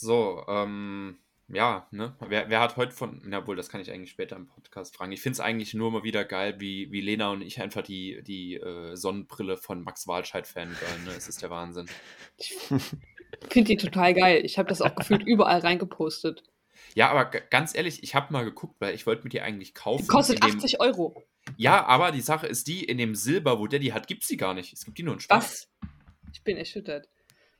So, ähm, ja, ne? Wer, wer hat heute von, na wohl, das kann ich eigentlich später im Podcast fragen. Ich finde es eigentlich nur mal wieder geil, wie, wie Lena und ich einfach die, die äh, Sonnenbrille von Max Walscheid fan ne? Es ist der Wahnsinn. Ich finde die total geil. Ich habe das auch gefühlt überall reingepostet. Ja, aber ganz ehrlich, ich habe mal geguckt, weil ich wollte mir die eigentlich kaufen. Die kostet 80 Euro. Ja, aber die Sache ist die, in dem Silber, wo der die hat, gibt es die gar nicht. Es gibt die nur in Schwarz. Was? Ich bin erschüttert.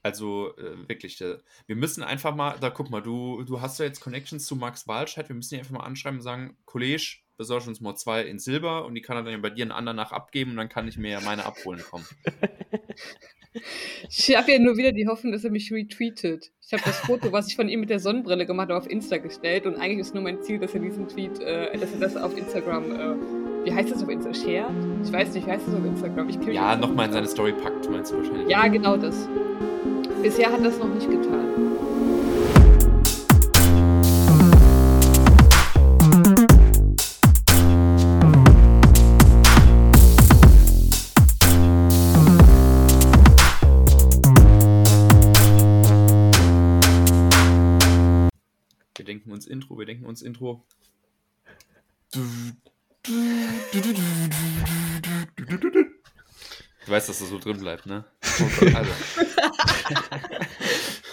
Also äh, wirklich, äh, wir müssen einfach mal, da guck mal, du, du hast ja jetzt Connections zu Max Walscheid, wir müssen ihn einfach mal anschreiben und sagen, Kollege, besorg uns mal zwei in Silber und die kann er dann ja bei dir einen anderen nach abgeben und dann kann ich mir ja meine abholen kommen. Ich habe ja nur wieder die Hoffnung, dass er mich retweetet. Ich habe das Foto, was ich von ihm mit der Sonnenbrille gemacht habe, auf Insta gestellt und eigentlich ist nur mein Ziel, dass er diesen Tweet, äh, dass er das auf Instagram, äh, wie heißt das auf Instagram? Share? Ich weiß nicht, wie heißt das auf Instagram? Ich ja, nochmal in seine Story packt, meinst du wahrscheinlich. Ja, genau das. Bisher hat das noch nicht getan. Wir denken uns Intro, wir denken uns Intro. Du weißt, dass das so drin bleibt, ne? Also.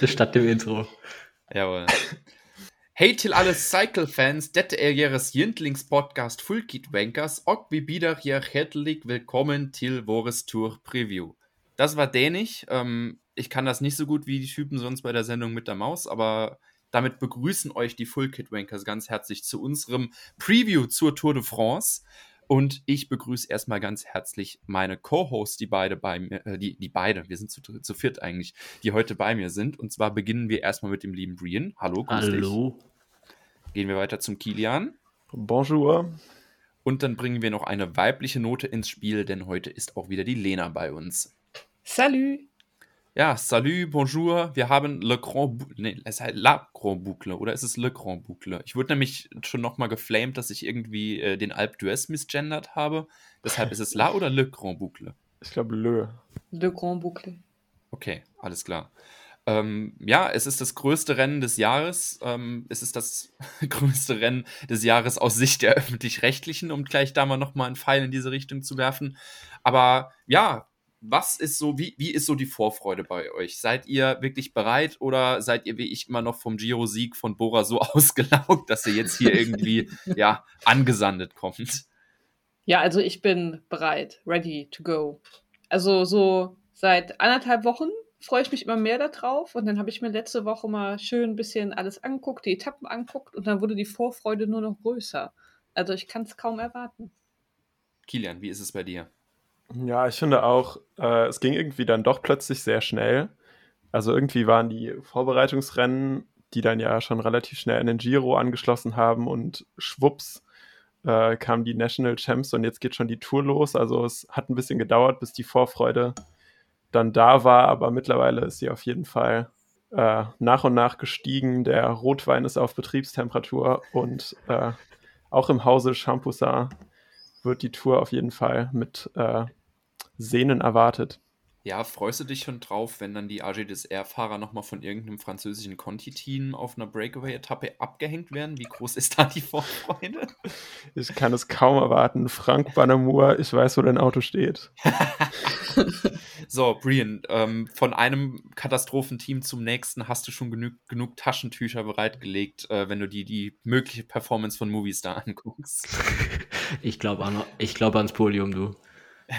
Statt dem Intro. Jawohl. Hey til alle Cycle-Fans, dette er deres yndlingspodkast Fullkit Wankers, og vi byder hier herzlich willkommen til vores Tour Preview. Das war dänisch. Ähm, ich kann das nicht so gut wie die Typen sonst bei der Sendung mit der Maus, aber damit begrüßen euch die Full Kit Wankers ganz herzlich zu unserem Preview zur Tour de France. Und ich begrüße erstmal ganz herzlich meine Co-Hosts, die beide bei mir, äh, die, die beide, wir sind zu, zu viert eigentlich, die heute bei mir sind. Und zwar beginnen wir erstmal mit dem lieben Brian. Hallo, grüß Hallo. Dich. Gehen wir weiter zum Kilian. Bonjour. Und dann bringen wir noch eine weibliche Note ins Spiel, denn heute ist auch wieder die Lena bei uns. Salut. Ja, salut, bonjour. Wir haben Le Grand Boucle. Nee, es heißt La Grand Boucle oder ist es Le Grand Boucle? Ich wurde nämlich schon nochmal geflamed, dass ich irgendwie äh, den Alp d'Huez misgendert habe. Deshalb ist es La oder Le Grand Boucle? Ich glaube Le. Le Grand Boucle. Okay, alles klar. Ähm, ja, es ist das größte Rennen des Jahres. Ähm, es ist das größte Rennen des Jahres aus Sicht der Öffentlich-Rechtlichen, um gleich da mal nochmal einen Pfeil in diese Richtung zu werfen. Aber ja, was ist so, wie, wie ist so die Vorfreude bei euch? Seid ihr wirklich bereit oder seid ihr wie ich immer noch vom Giro-Sieg von Bora so ausgelaugt, dass ihr jetzt hier irgendwie ja angesandet kommt? Ja, also ich bin bereit, ready to go. Also so seit anderthalb Wochen freue ich mich immer mehr darauf und dann habe ich mir letzte Woche mal schön ein bisschen alles anguckt, die Etappen anguckt und dann wurde die Vorfreude nur noch größer. Also ich kann es kaum erwarten. Kilian, wie ist es bei dir? Ja, ich finde auch, äh, es ging irgendwie dann doch plötzlich sehr schnell. Also irgendwie waren die Vorbereitungsrennen, die dann ja schon relativ schnell in den Giro angeschlossen haben und schwupps äh, kamen die National Champs und jetzt geht schon die Tour los. Also es hat ein bisschen gedauert, bis die Vorfreude dann da war, aber mittlerweile ist sie auf jeden Fall äh, nach und nach gestiegen. Der Rotwein ist auf Betriebstemperatur und äh, auch im Hause Champoussin wird die Tour auf jeden Fall mit äh, Sehnen erwartet. Ja, freust du dich schon drauf, wenn dann die AG des R-Fahrer nochmal von irgendeinem französischen Conti-Team auf einer Breakaway-Etappe abgehängt werden? Wie groß ist da die Vorfreude? Ich kann es kaum erwarten. Frank Banamour, ich weiß, wo dein Auto steht. so, Brian, ähm, von einem Katastrophenteam zum nächsten hast du schon genug, genug Taschentücher bereitgelegt, äh, wenn du die, die mögliche Performance von Movies da anguckst. Ich glaube glaub ans Podium, du.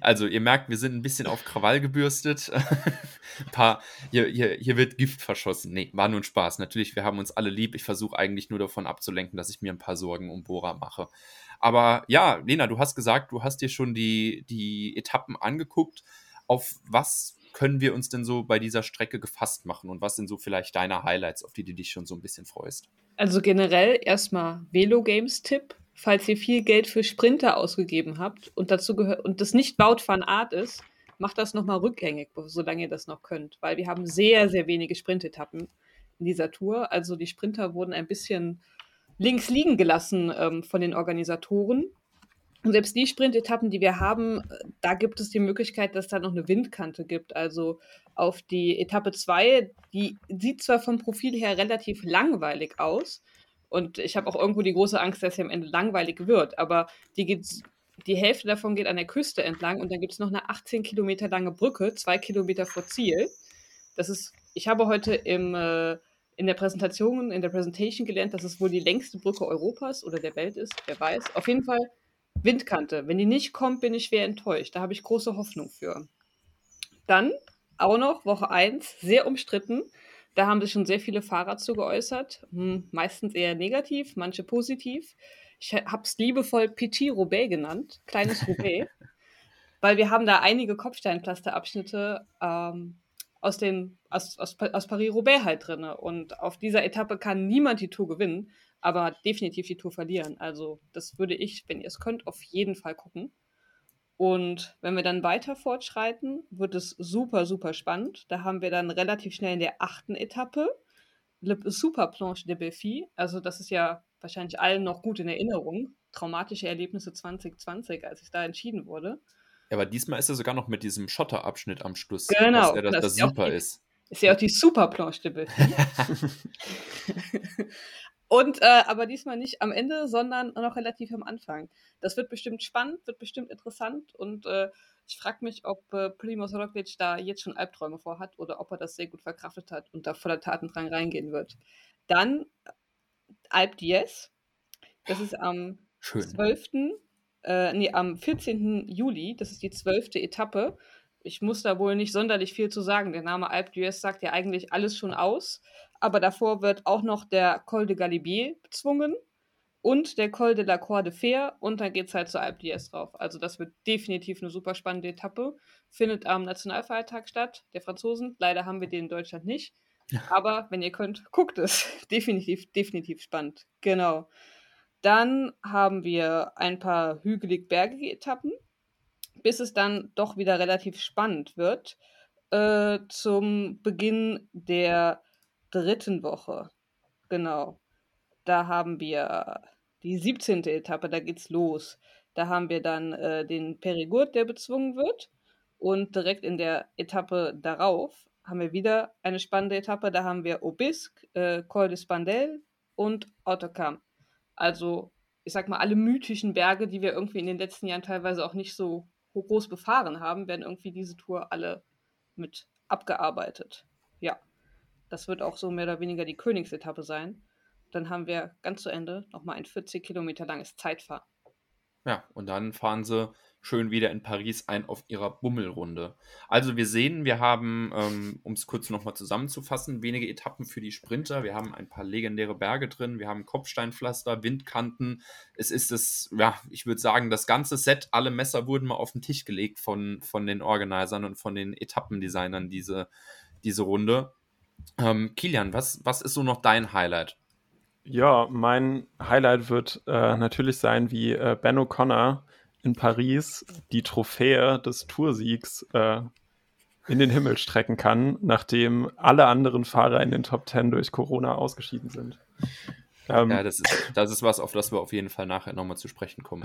Also, ihr merkt, wir sind ein bisschen auf Krawall gebürstet. ein paar, hier, hier, hier wird Gift verschossen. Nee, war nur ein Spaß. Natürlich, wir haben uns alle lieb. Ich versuche eigentlich nur davon abzulenken, dass ich mir ein paar Sorgen um Bora mache. Aber ja, Lena, du hast gesagt, du hast dir schon die, die Etappen angeguckt. Auf was können wir uns denn so bei dieser Strecke gefasst machen und was sind so vielleicht deine Highlights, auf die du dich schon so ein bisschen freust? Also generell erstmal Velo Games Tipp falls ihr viel Geld für Sprinter ausgegeben habt und dazu gehört und das nicht Baut van Art ist, macht das nochmal rückgängig, solange ihr das noch könnt, weil wir haben sehr, sehr wenige Sprintetappen in dieser Tour. Also die Sprinter wurden ein bisschen links liegen gelassen ähm, von den Organisatoren. Und selbst die Sprintetappen, die wir haben, da gibt es die Möglichkeit, dass da noch eine Windkante gibt. Also auf die Etappe 2, die sieht zwar vom Profil her relativ langweilig aus. Und ich habe auch irgendwo die große Angst, dass sie am Ende langweilig wird. Aber die, geht, die Hälfte davon geht an der Küste entlang und dann gibt es noch eine 18 Kilometer lange Brücke, zwei Kilometer vor Ziel. Das ist, ich habe heute im, äh, in der Präsentation, in der Presentation gelernt, dass es wohl die längste Brücke Europas oder der Welt ist. Wer weiß. Auf jeden Fall Windkante. Wenn die nicht kommt, bin ich schwer enttäuscht. Da habe ich große Hoffnung für. Dann auch noch Woche 1, sehr umstritten. Da haben sich schon sehr viele Fahrer zu geäußert. Hm, meistens eher negativ, manche positiv. Ich habe es liebevoll Petit Roubaix genannt, kleines Roubaix, weil wir haben da einige Kopfsteinpflasterabschnitte ähm, aus, den, aus, aus, aus Paris-Roubaix halt drin. Und auf dieser Etappe kann niemand die Tour gewinnen aber definitiv die Tour verlieren. Also das würde ich, wenn ihr es könnt, auf jeden Fall gucken. Und wenn wir dann weiter fortschreiten, wird es super, super spannend. Da haben wir dann relativ schnell in der achten Etappe Le Super Planche de Belfi. Also das ist ja wahrscheinlich allen noch gut in Erinnerung. Traumatische Erlebnisse 2020, als es da entschieden wurde. Ja, aber diesmal ist er sogar noch mit diesem Schotterabschnitt am Schluss. Genau. Was ja das, das, das super die, ist. Ist ja auch die Super Planche. Und äh, aber diesmal nicht am Ende, sondern noch relativ am Anfang. Das wird bestimmt spannend, wird bestimmt interessant und äh, ich frage mich, ob äh, Primoz Roglic da jetzt schon Albträume vorhat oder ob er das sehr gut verkraftet hat und da voller Tatendrang reingehen wird. Dann Alp Diez. Das ist am Schön. 12. Äh, nee, am 14. Juli. Das ist die zwölfte Etappe. Ich muss da wohl nicht sonderlich viel zu sagen. Der Name Alp d'Huez sagt ja eigentlich alles schon aus aber davor wird auch noch der Col de Galibier bezwungen und der Col de la Croix de Fer und dann geht es halt zur Alpe d'Huez drauf. Also das wird definitiv eine super spannende Etappe. Findet am Nationalfeiertag statt, der Franzosen. Leider haben wir den in Deutschland nicht. Aber wenn ihr könnt, guckt es. definitiv, definitiv spannend. Genau. Dann haben wir ein paar hügelig-bergige Etappen, bis es dann doch wieder relativ spannend wird. Äh, zum Beginn der dritten Woche. Genau. Da haben wir die 17. Etappe, da geht's los. Da haben wir dann äh, den Perigord, der bezwungen wird. Und direkt in der Etappe darauf haben wir wieder eine spannende Etappe. Da haben wir Obisque, äh, Col de Spandel und Autocam. Also, ich sag mal, alle mythischen Berge, die wir irgendwie in den letzten Jahren teilweise auch nicht so groß befahren haben, werden irgendwie diese Tour alle mit abgearbeitet. Ja. Das wird auch so mehr oder weniger die Königsetappe sein. Dann haben wir ganz zu Ende nochmal ein 40 Kilometer langes Zeitfahren. Ja, und dann fahren sie schön wieder in Paris ein auf ihrer Bummelrunde. Also wir sehen, wir haben, ähm, um es kurz nochmal zusammenzufassen, wenige Etappen für die Sprinter. Wir haben ein paar legendäre Berge drin, wir haben Kopfsteinpflaster, Windkanten. Es ist das, ja, ich würde sagen, das ganze Set, alle Messer wurden mal auf den Tisch gelegt von, von den Organisern und von den Etappendesignern, diese, diese Runde. Ähm, Kilian, was, was ist so noch dein Highlight? Ja, mein Highlight wird äh, natürlich sein, wie äh, Ben O'Connor in Paris die Trophäe des Toursiegs äh, in den Himmel strecken kann, nachdem alle anderen Fahrer in den Top Ten durch Corona ausgeschieden sind. Ähm, ja, das ist, das ist was, auf das wir auf jeden Fall nachher nochmal zu sprechen kommen.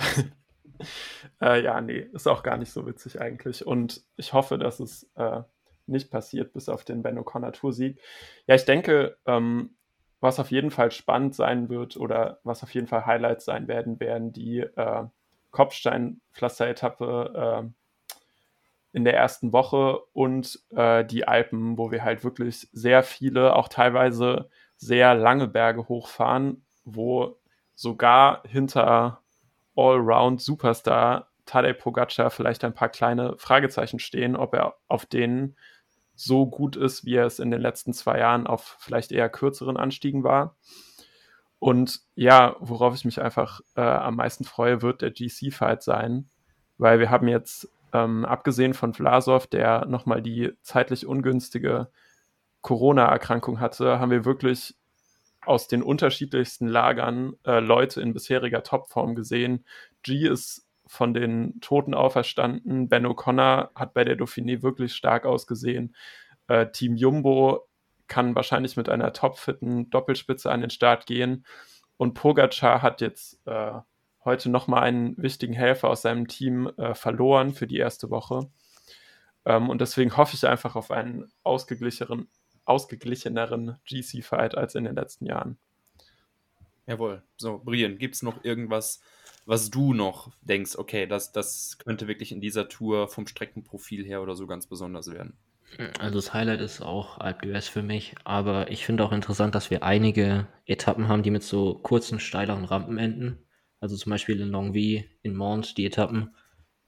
äh, ja, nee, ist auch gar nicht so witzig eigentlich. Und ich hoffe, dass es äh, nicht passiert, bis auf den Ben O'Connor Tour-Sieg. Ja, ich denke, ähm, was auf jeden Fall spannend sein wird oder was auf jeden Fall Highlights sein werden, werden die äh, Kopfstein-Pflaster-Etappe äh, in der ersten Woche und äh, die Alpen, wo wir halt wirklich sehr viele, auch teilweise sehr lange Berge hochfahren, wo sogar hinter Allround Superstar Tadej Pogacar vielleicht ein paar kleine Fragezeichen stehen, ob er auf denen so gut ist, wie er es in den letzten zwei Jahren auf vielleicht eher kürzeren Anstiegen war. Und ja, worauf ich mich einfach äh, am meisten freue, wird der GC-Fight sein, weil wir haben jetzt, ähm, abgesehen von Vlasov, der nochmal die zeitlich ungünstige Corona-Erkrankung hatte, haben wir wirklich aus den unterschiedlichsten Lagern äh, Leute in bisheriger Topform gesehen. G ist von den Toten auferstanden. Ben O'Connor hat bei der Dauphiné wirklich stark ausgesehen. Äh, Team Jumbo kann wahrscheinlich mit einer topfitten Doppelspitze an den Start gehen. Und Pogacar hat jetzt äh, heute nochmal einen wichtigen Helfer aus seinem Team äh, verloren für die erste Woche. Ähm, und deswegen hoffe ich einfach auf einen ausgeglicheneren, ausgeglicheneren GC-Fight als in den letzten Jahren. Jawohl. So, Brian, gibt es noch irgendwas, was du noch denkst, okay, das, das könnte wirklich in dieser Tour vom Streckenprofil her oder so ganz besonders werden? Also das Highlight ist auch Alp d'Huez für mich, aber ich finde auch interessant, dass wir einige Etappen haben, die mit so kurzen, steileren Rampen enden. Also zum Beispiel in Longwy, in Mont, die Etappen.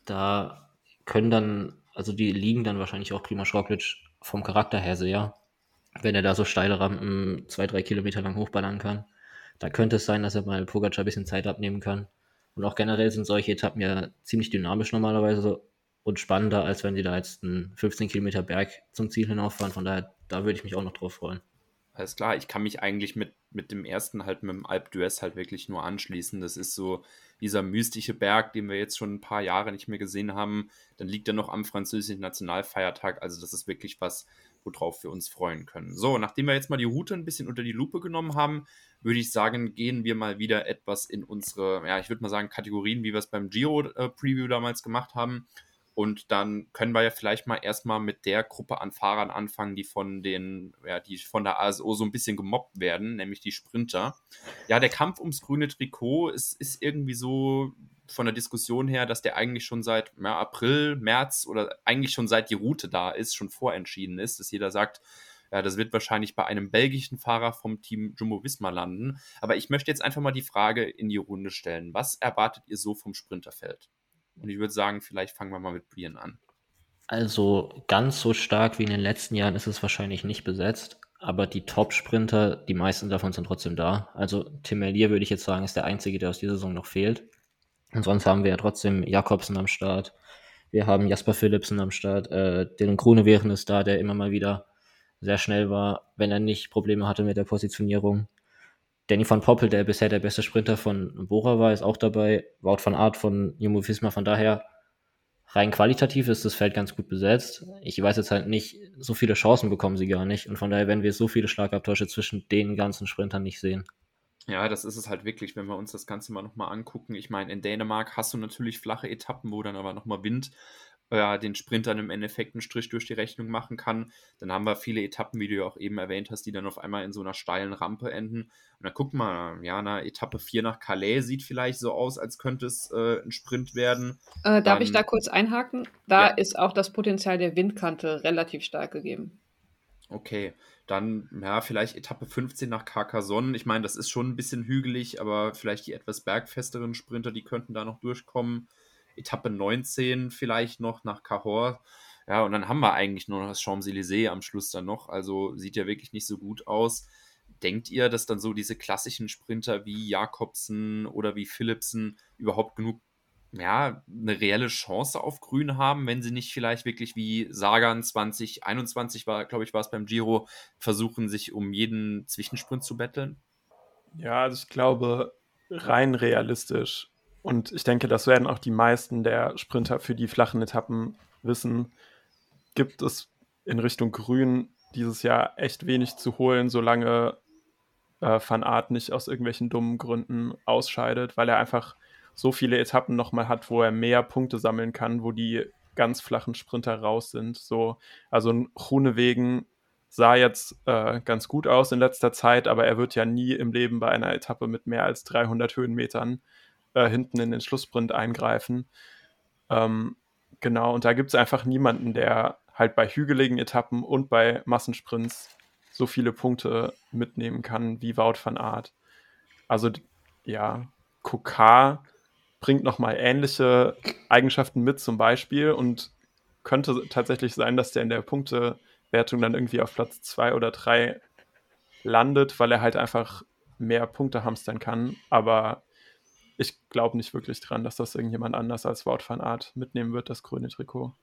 Da können dann, also die liegen dann wahrscheinlich auch Prima Roglic vom Charakter her sehr, wenn er da so steile Rampen zwei, drei Kilometer lang hochballern kann. Da könnte es sein, dass er mal Pogacar ein bisschen Zeit abnehmen kann. Und auch generell sind solche Etappen ja ziemlich dynamisch normalerweise und spannender, als wenn sie da jetzt einen 15 Kilometer Berg zum Ziel hinauffahren. Von daher, da würde ich mich auch noch drauf freuen. Alles klar, ich kann mich eigentlich mit, mit dem ersten halt mit dem Alp d'Huez halt wirklich nur anschließen. Das ist so dieser mystische Berg, den wir jetzt schon ein paar Jahre nicht mehr gesehen haben. Dann liegt er noch am französischen Nationalfeiertag. Also das ist wirklich was, worauf wir uns freuen können. So, nachdem wir jetzt mal die Route ein bisschen unter die Lupe genommen haben, würde ich sagen, gehen wir mal wieder etwas in unsere, ja, ich würde mal sagen, Kategorien, wie wir es beim Giro-Preview äh, damals gemacht haben. Und dann können wir ja vielleicht mal erstmal mit der Gruppe an Fahrern anfangen, die von den, ja, die von der ASO so ein bisschen gemobbt werden, nämlich die Sprinter. Ja, der Kampf ums grüne Trikot ist, ist irgendwie so von der Diskussion her, dass der eigentlich schon seit ja, April, März oder eigentlich schon seit die Route da ist, schon vorentschieden ist, dass jeder sagt, ja, das wird wahrscheinlich bei einem belgischen Fahrer vom Team Jumbo Visma landen. Aber ich möchte jetzt einfach mal die Frage in die Runde stellen. Was erwartet ihr so vom Sprinterfeld? Und ich würde sagen, vielleicht fangen wir mal mit Brian an. Also ganz so stark wie in den letzten Jahren ist es wahrscheinlich nicht besetzt, aber die Top-Sprinter, die meisten davon sind trotzdem da. Also Tim Merlier würde ich jetzt sagen, ist der einzige, der aus dieser Saison noch fehlt. Und sonst haben wir ja trotzdem Jakobsen am Start. Wir haben Jasper Philipsen am Start. Äh, Dylan Grunewegen ist da, der immer mal wieder sehr schnell war, wenn er nicht Probleme hatte mit der Positionierung. Danny van Poppel, der bisher der beste Sprinter von Bora war, ist auch dabei. Wout van Art von Jumbo Visma. Von daher, rein qualitativ ist das Feld ganz gut besetzt. Ich weiß jetzt halt nicht, so viele Chancen bekommen sie gar nicht. Und von daher werden wir so viele Schlagabtäusche zwischen den ganzen Sprintern nicht sehen. Ja, das ist es halt wirklich, wenn wir uns das Ganze mal nochmal angucken. Ich meine, in Dänemark hast du natürlich flache Etappen, wo dann aber nochmal Wind äh, den Sprintern im Endeffekt einen Strich durch die Rechnung machen kann. Dann haben wir viele Etappen, wie du ja auch eben erwähnt hast, die dann auf einmal in so einer steilen Rampe enden. Und dann guck mal, ja, eine Etappe 4 nach Calais sieht vielleicht so aus, als könnte es äh, ein Sprint werden. Äh, darf dann, ich da kurz einhaken? Da ja. ist auch das Potenzial der Windkante relativ stark gegeben. Okay, dann ja, vielleicht Etappe 15 nach Carcassonne. Ich meine, das ist schon ein bisschen hügelig, aber vielleicht die etwas bergfesteren Sprinter, die könnten da noch durchkommen. Etappe 19 vielleicht noch nach Cahors. Ja, und dann haben wir eigentlich nur noch das Champs-Élysées am Schluss dann noch. Also sieht ja wirklich nicht so gut aus. Denkt ihr, dass dann so diese klassischen Sprinter wie Jakobsen oder wie Philipsen überhaupt genug, ja, eine reelle Chance auf Grün haben, wenn sie nicht vielleicht wirklich wie Sagan 2021 war, glaube ich, war es beim Giro, versuchen, sich um jeden Zwischensprint zu betteln? Ja, also ich glaube, rein realistisch und ich denke, das werden auch die meisten der Sprinter für die flachen Etappen wissen. Gibt es in Richtung Grün dieses Jahr echt wenig zu holen, solange äh, Van Aert nicht aus irgendwelchen dummen Gründen ausscheidet, weil er einfach so viele Etappen nochmal hat, wo er mehr Punkte sammeln kann, wo die ganz flachen Sprinter raus sind. So, also ein Grunewegen sah jetzt äh, ganz gut aus in letzter Zeit, aber er wird ja nie im Leben bei einer Etappe mit mehr als 300 Höhenmetern äh, hinten in den Schlusssprint eingreifen. Ähm, genau, und da gibt es einfach niemanden, der halt bei hügeligen Etappen und bei Massensprints so viele Punkte mitnehmen kann wie Wout van Aert. Also ja, Kokar bringt nochmal ähnliche Eigenschaften mit zum Beispiel und könnte tatsächlich sein, dass der in der Punktewertung dann irgendwie auf Platz 2 oder 3 landet, weil er halt einfach mehr Punkte hamstern kann. Aber ich glaube nicht wirklich dran, dass das irgendjemand anders als Wout van Art mitnehmen wird, das grüne Trikot.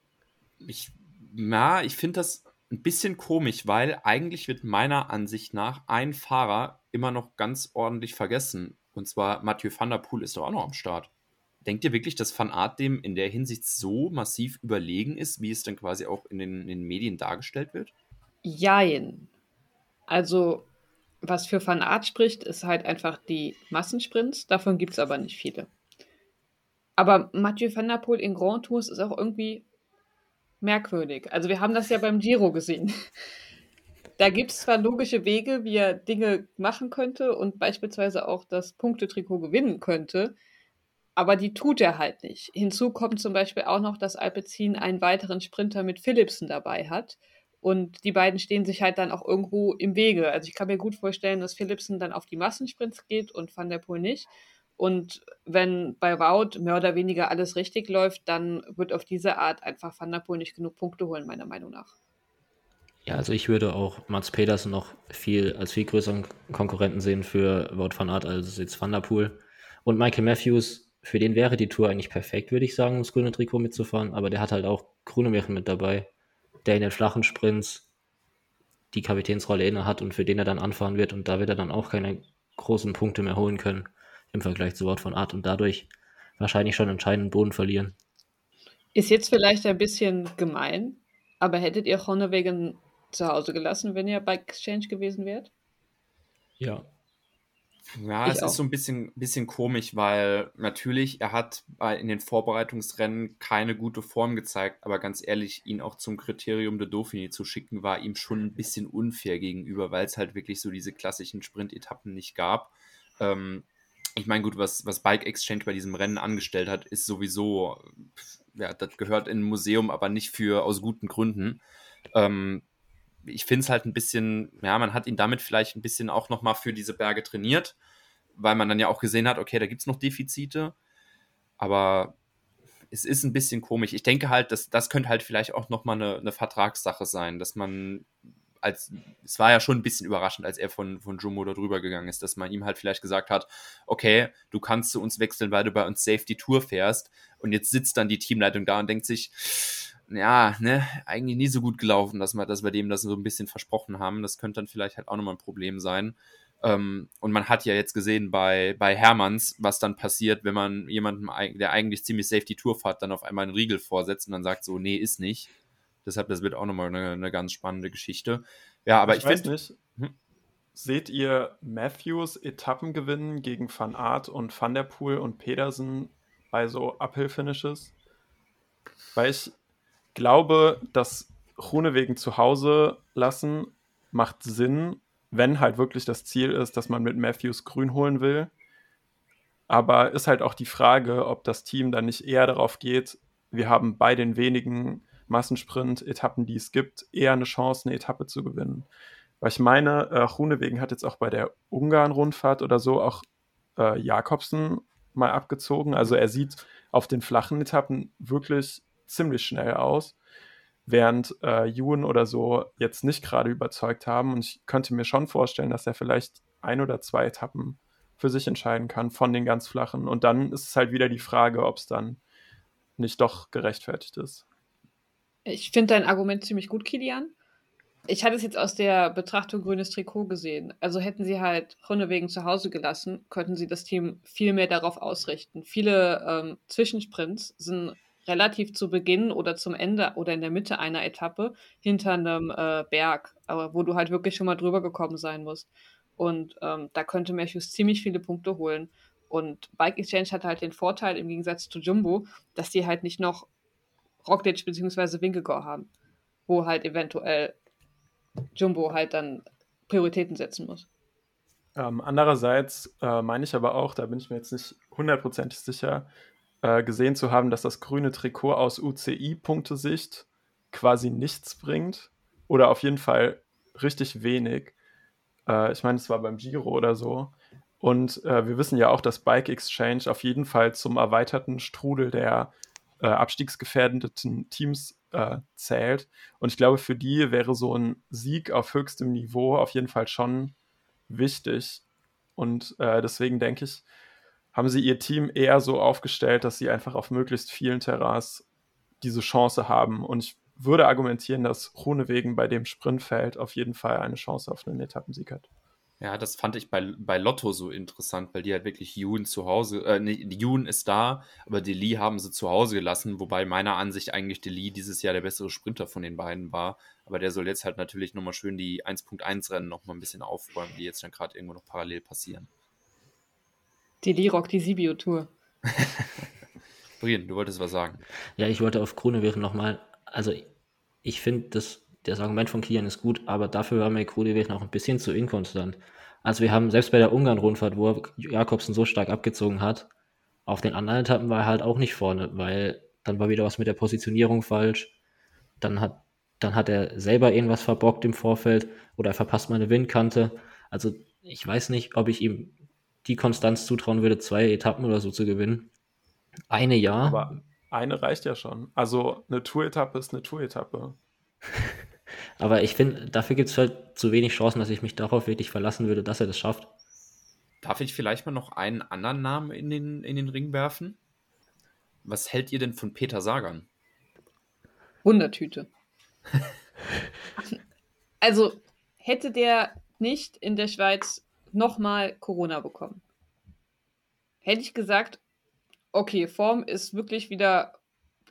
Ich, na, ich finde das ein bisschen komisch, weil eigentlich wird meiner Ansicht nach ein Fahrer immer noch ganz ordentlich vergessen. Und zwar Mathieu van der Poel ist doch auch noch am Start. Denkt ihr wirklich, dass Van Art dem in der Hinsicht so massiv überlegen ist, wie es dann quasi auch in den, in den Medien dargestellt wird? Jein. Also was für Van spricht, ist halt einfach die Massensprints. Davon gibt es aber nicht viele. Aber Mathieu van der Poel in Grand Tours ist auch irgendwie merkwürdig. Also wir haben das ja beim Giro gesehen. Da gibt es zwar logische Wege, wie er Dinge machen könnte und beispielsweise auch das Punktetrikot gewinnen könnte, aber die tut er halt nicht. Hinzu kommt zum Beispiel auch noch, dass Alpecin einen weiteren Sprinter mit Philipsen dabei hat. Und die beiden stehen sich halt dann auch irgendwo im Wege. Also ich kann mir gut vorstellen, dass Philipsen dann auf die Massensprints geht und Van der Poel nicht. Und wenn bei Wout mehr oder weniger alles richtig läuft, dann wird auf diese Art einfach Van der Poel nicht genug Punkte holen, meiner Meinung nach. Ja, also ich würde auch Mats Pedersen noch viel als viel größeren Konkurrenten sehen für Wout van Aert als jetzt Van der Poel. Und Michael Matthews, für den wäre die Tour eigentlich perfekt, würde ich sagen, ums grüne Trikot mitzufahren. Aber der hat halt auch Grunemechen mit dabei, der in den flachen Sprints die Kapitänsrolle inne hat und für den er dann anfahren wird. Und da wird er dann auch keine großen Punkte mehr holen können im Vergleich zu Wout van Aert und dadurch wahrscheinlich schon entscheidenden Boden verlieren. Ist jetzt vielleicht ein bisschen gemein, aber hättet ihr Groenewegen zu Hause gelassen, wenn ihr bei Exchange gewesen wärt? Ja. Ja, ich es auch. ist so ein bisschen, bisschen komisch, weil natürlich, er hat in den Vorbereitungsrennen keine gute Form gezeigt, aber ganz ehrlich, ihn auch zum Kriterium der Dauphiné zu schicken, war ihm schon ein bisschen unfair gegenüber, weil es halt wirklich so diese klassischen Sprint-Etappen nicht gab. Ähm, ich meine, gut, was, was Bike Exchange bei diesem Rennen angestellt hat, ist sowieso, ja, das gehört in ein Museum, aber nicht für aus guten Gründen. Ähm, ich finde es halt ein bisschen, ja, man hat ihn damit vielleicht ein bisschen auch nochmal für diese Berge trainiert, weil man dann ja auch gesehen hat, okay, da gibt es noch Defizite, aber es ist ein bisschen komisch. Ich denke halt, dass das könnte halt vielleicht auch nochmal eine, eine Vertragssache sein, dass man als, es war ja schon ein bisschen überraschend, als er von, von Jumbo da drüber gegangen ist, dass man ihm halt vielleicht gesagt hat, okay, du kannst zu uns wechseln, weil du bei uns Safety Tour fährst und jetzt sitzt dann die Teamleitung da und denkt sich, ja, ne, eigentlich nie so gut gelaufen, dass wir, dass wir dem das so ein bisschen versprochen haben. Das könnte dann vielleicht halt auch nochmal ein Problem sein. Ähm, und man hat ja jetzt gesehen bei, bei Hermanns, was dann passiert, wenn man jemandem, der eigentlich ziemlich safe die Tour fährt, dann auf einmal einen Riegel vorsetzt und dann sagt so, nee, ist nicht. Deshalb, das wird auch nochmal eine, eine ganz spannende Geschichte. Ja, aber ich, ich weiß find, nicht. Hm? Seht ihr Matthews Etappengewinnen gegen Van Aert und Van der Poel und Pedersen bei so Uphill-Finishes? Weil ich glaube, dass Runewegen zu Hause lassen macht Sinn, wenn halt wirklich das Ziel ist, dass man mit Matthews grün holen will. Aber ist halt auch die Frage, ob das Team dann nicht eher darauf geht, wir haben bei den wenigen Massensprint-Etappen, die es gibt, eher eine Chance, eine Etappe zu gewinnen. Weil ich meine, äh, Runewegen hat jetzt auch bei der Ungarn-Rundfahrt oder so auch äh, Jakobsen mal abgezogen. Also er sieht auf den flachen Etappen wirklich ziemlich schnell aus, während äh, Ewan oder so jetzt nicht gerade überzeugt haben. Und ich könnte mir schon vorstellen, dass er vielleicht ein oder zwei Etappen für sich entscheiden kann von den ganz flachen. Und dann ist es halt wieder die Frage, ob es dann nicht doch gerechtfertigt ist. Ich finde dein Argument ziemlich gut, Kilian. Ich hatte es jetzt aus der Betrachtung grünes Trikot gesehen. Also hätten sie halt wegen zu Hause gelassen, könnten sie das Team viel mehr darauf ausrichten. Viele ähm, Zwischensprints sind relativ zu Beginn oder zum Ende oder in der Mitte einer Etappe hinter einem äh, Berg, aber wo du halt wirklich schon mal drüber gekommen sein musst. Und ähm, da könnte Matthews ziemlich viele Punkte holen. Und Bike Exchange hat halt den Vorteil im Gegensatz zu Jumbo, dass die halt nicht noch Roglic bzw. Winkelgor haben, wo halt eventuell Jumbo halt dann Prioritäten setzen muss. Ähm, andererseits äh, meine ich aber auch, da bin ich mir jetzt nicht hundertprozentig sicher, äh, gesehen zu haben, dass das grüne Trikot aus UCI-Punktesicht quasi nichts bringt oder auf jeden Fall richtig wenig. Äh, ich meine, es war beim Giro oder so. Und äh, wir wissen ja auch, dass Bike Exchange auf jeden Fall zum erweiterten Strudel der äh, abstiegsgefährdeten Teams äh, zählt. Und ich glaube, für die wäre so ein Sieg auf höchstem Niveau auf jeden Fall schon wichtig. Und äh, deswegen denke ich, haben sie ihr Team eher so aufgestellt, dass sie einfach auf möglichst vielen Terrains diese Chance haben. Und ich würde argumentieren, dass Runewegen bei dem Sprintfeld auf jeden Fall eine Chance auf einen Etappensieg hat. Ja, das fand ich bei, bei Lotto so interessant, weil die halt wirklich Jun zu Hause, äh, nee, Jun ist da, aber Deli haben sie zu Hause gelassen, wobei meiner Ansicht eigentlich Deli dieses Jahr der bessere Sprinter von den beiden war. Aber der soll jetzt halt natürlich nochmal schön die 1.1 Rennen nochmal ein bisschen aufräumen, die jetzt dann gerade irgendwo noch parallel passieren. Die Lirok, die Sibio-Tour. Brian, du wolltest was sagen. Ja, ich wollte auf Kronewegen nochmal, also ich finde, das, das Argument von Kian ist gut, aber dafür war mir Kronewegen auch ein bisschen zu inkonstant. Also wir haben selbst bei der Ungarn-Rundfahrt, wo Jakobsen so stark abgezogen hat, auf den anderen Etappen war er halt auch nicht vorne, weil dann war wieder was mit der Positionierung falsch. Dann hat, dann hat er selber irgendwas verbockt im Vorfeld oder er verpasst mal eine Windkante. Also ich weiß nicht, ob ich ihm die Konstanz zutrauen würde, zwei Etappen oder so zu gewinnen. Eine ja. Aber eine reicht ja schon. Also eine Tour-Etappe ist eine Tour-Etappe. Aber ich finde, dafür gibt es halt zu wenig Chancen, dass ich mich darauf wirklich verlassen würde, dass er das schafft. Darf ich vielleicht mal noch einen anderen Namen in den, in den Ring werfen? Was hält ihr denn von Peter Sagan? Wundertüte. also hätte der nicht in der Schweiz nochmal Corona bekommen, hätte ich gesagt, okay, Form ist wirklich wieder,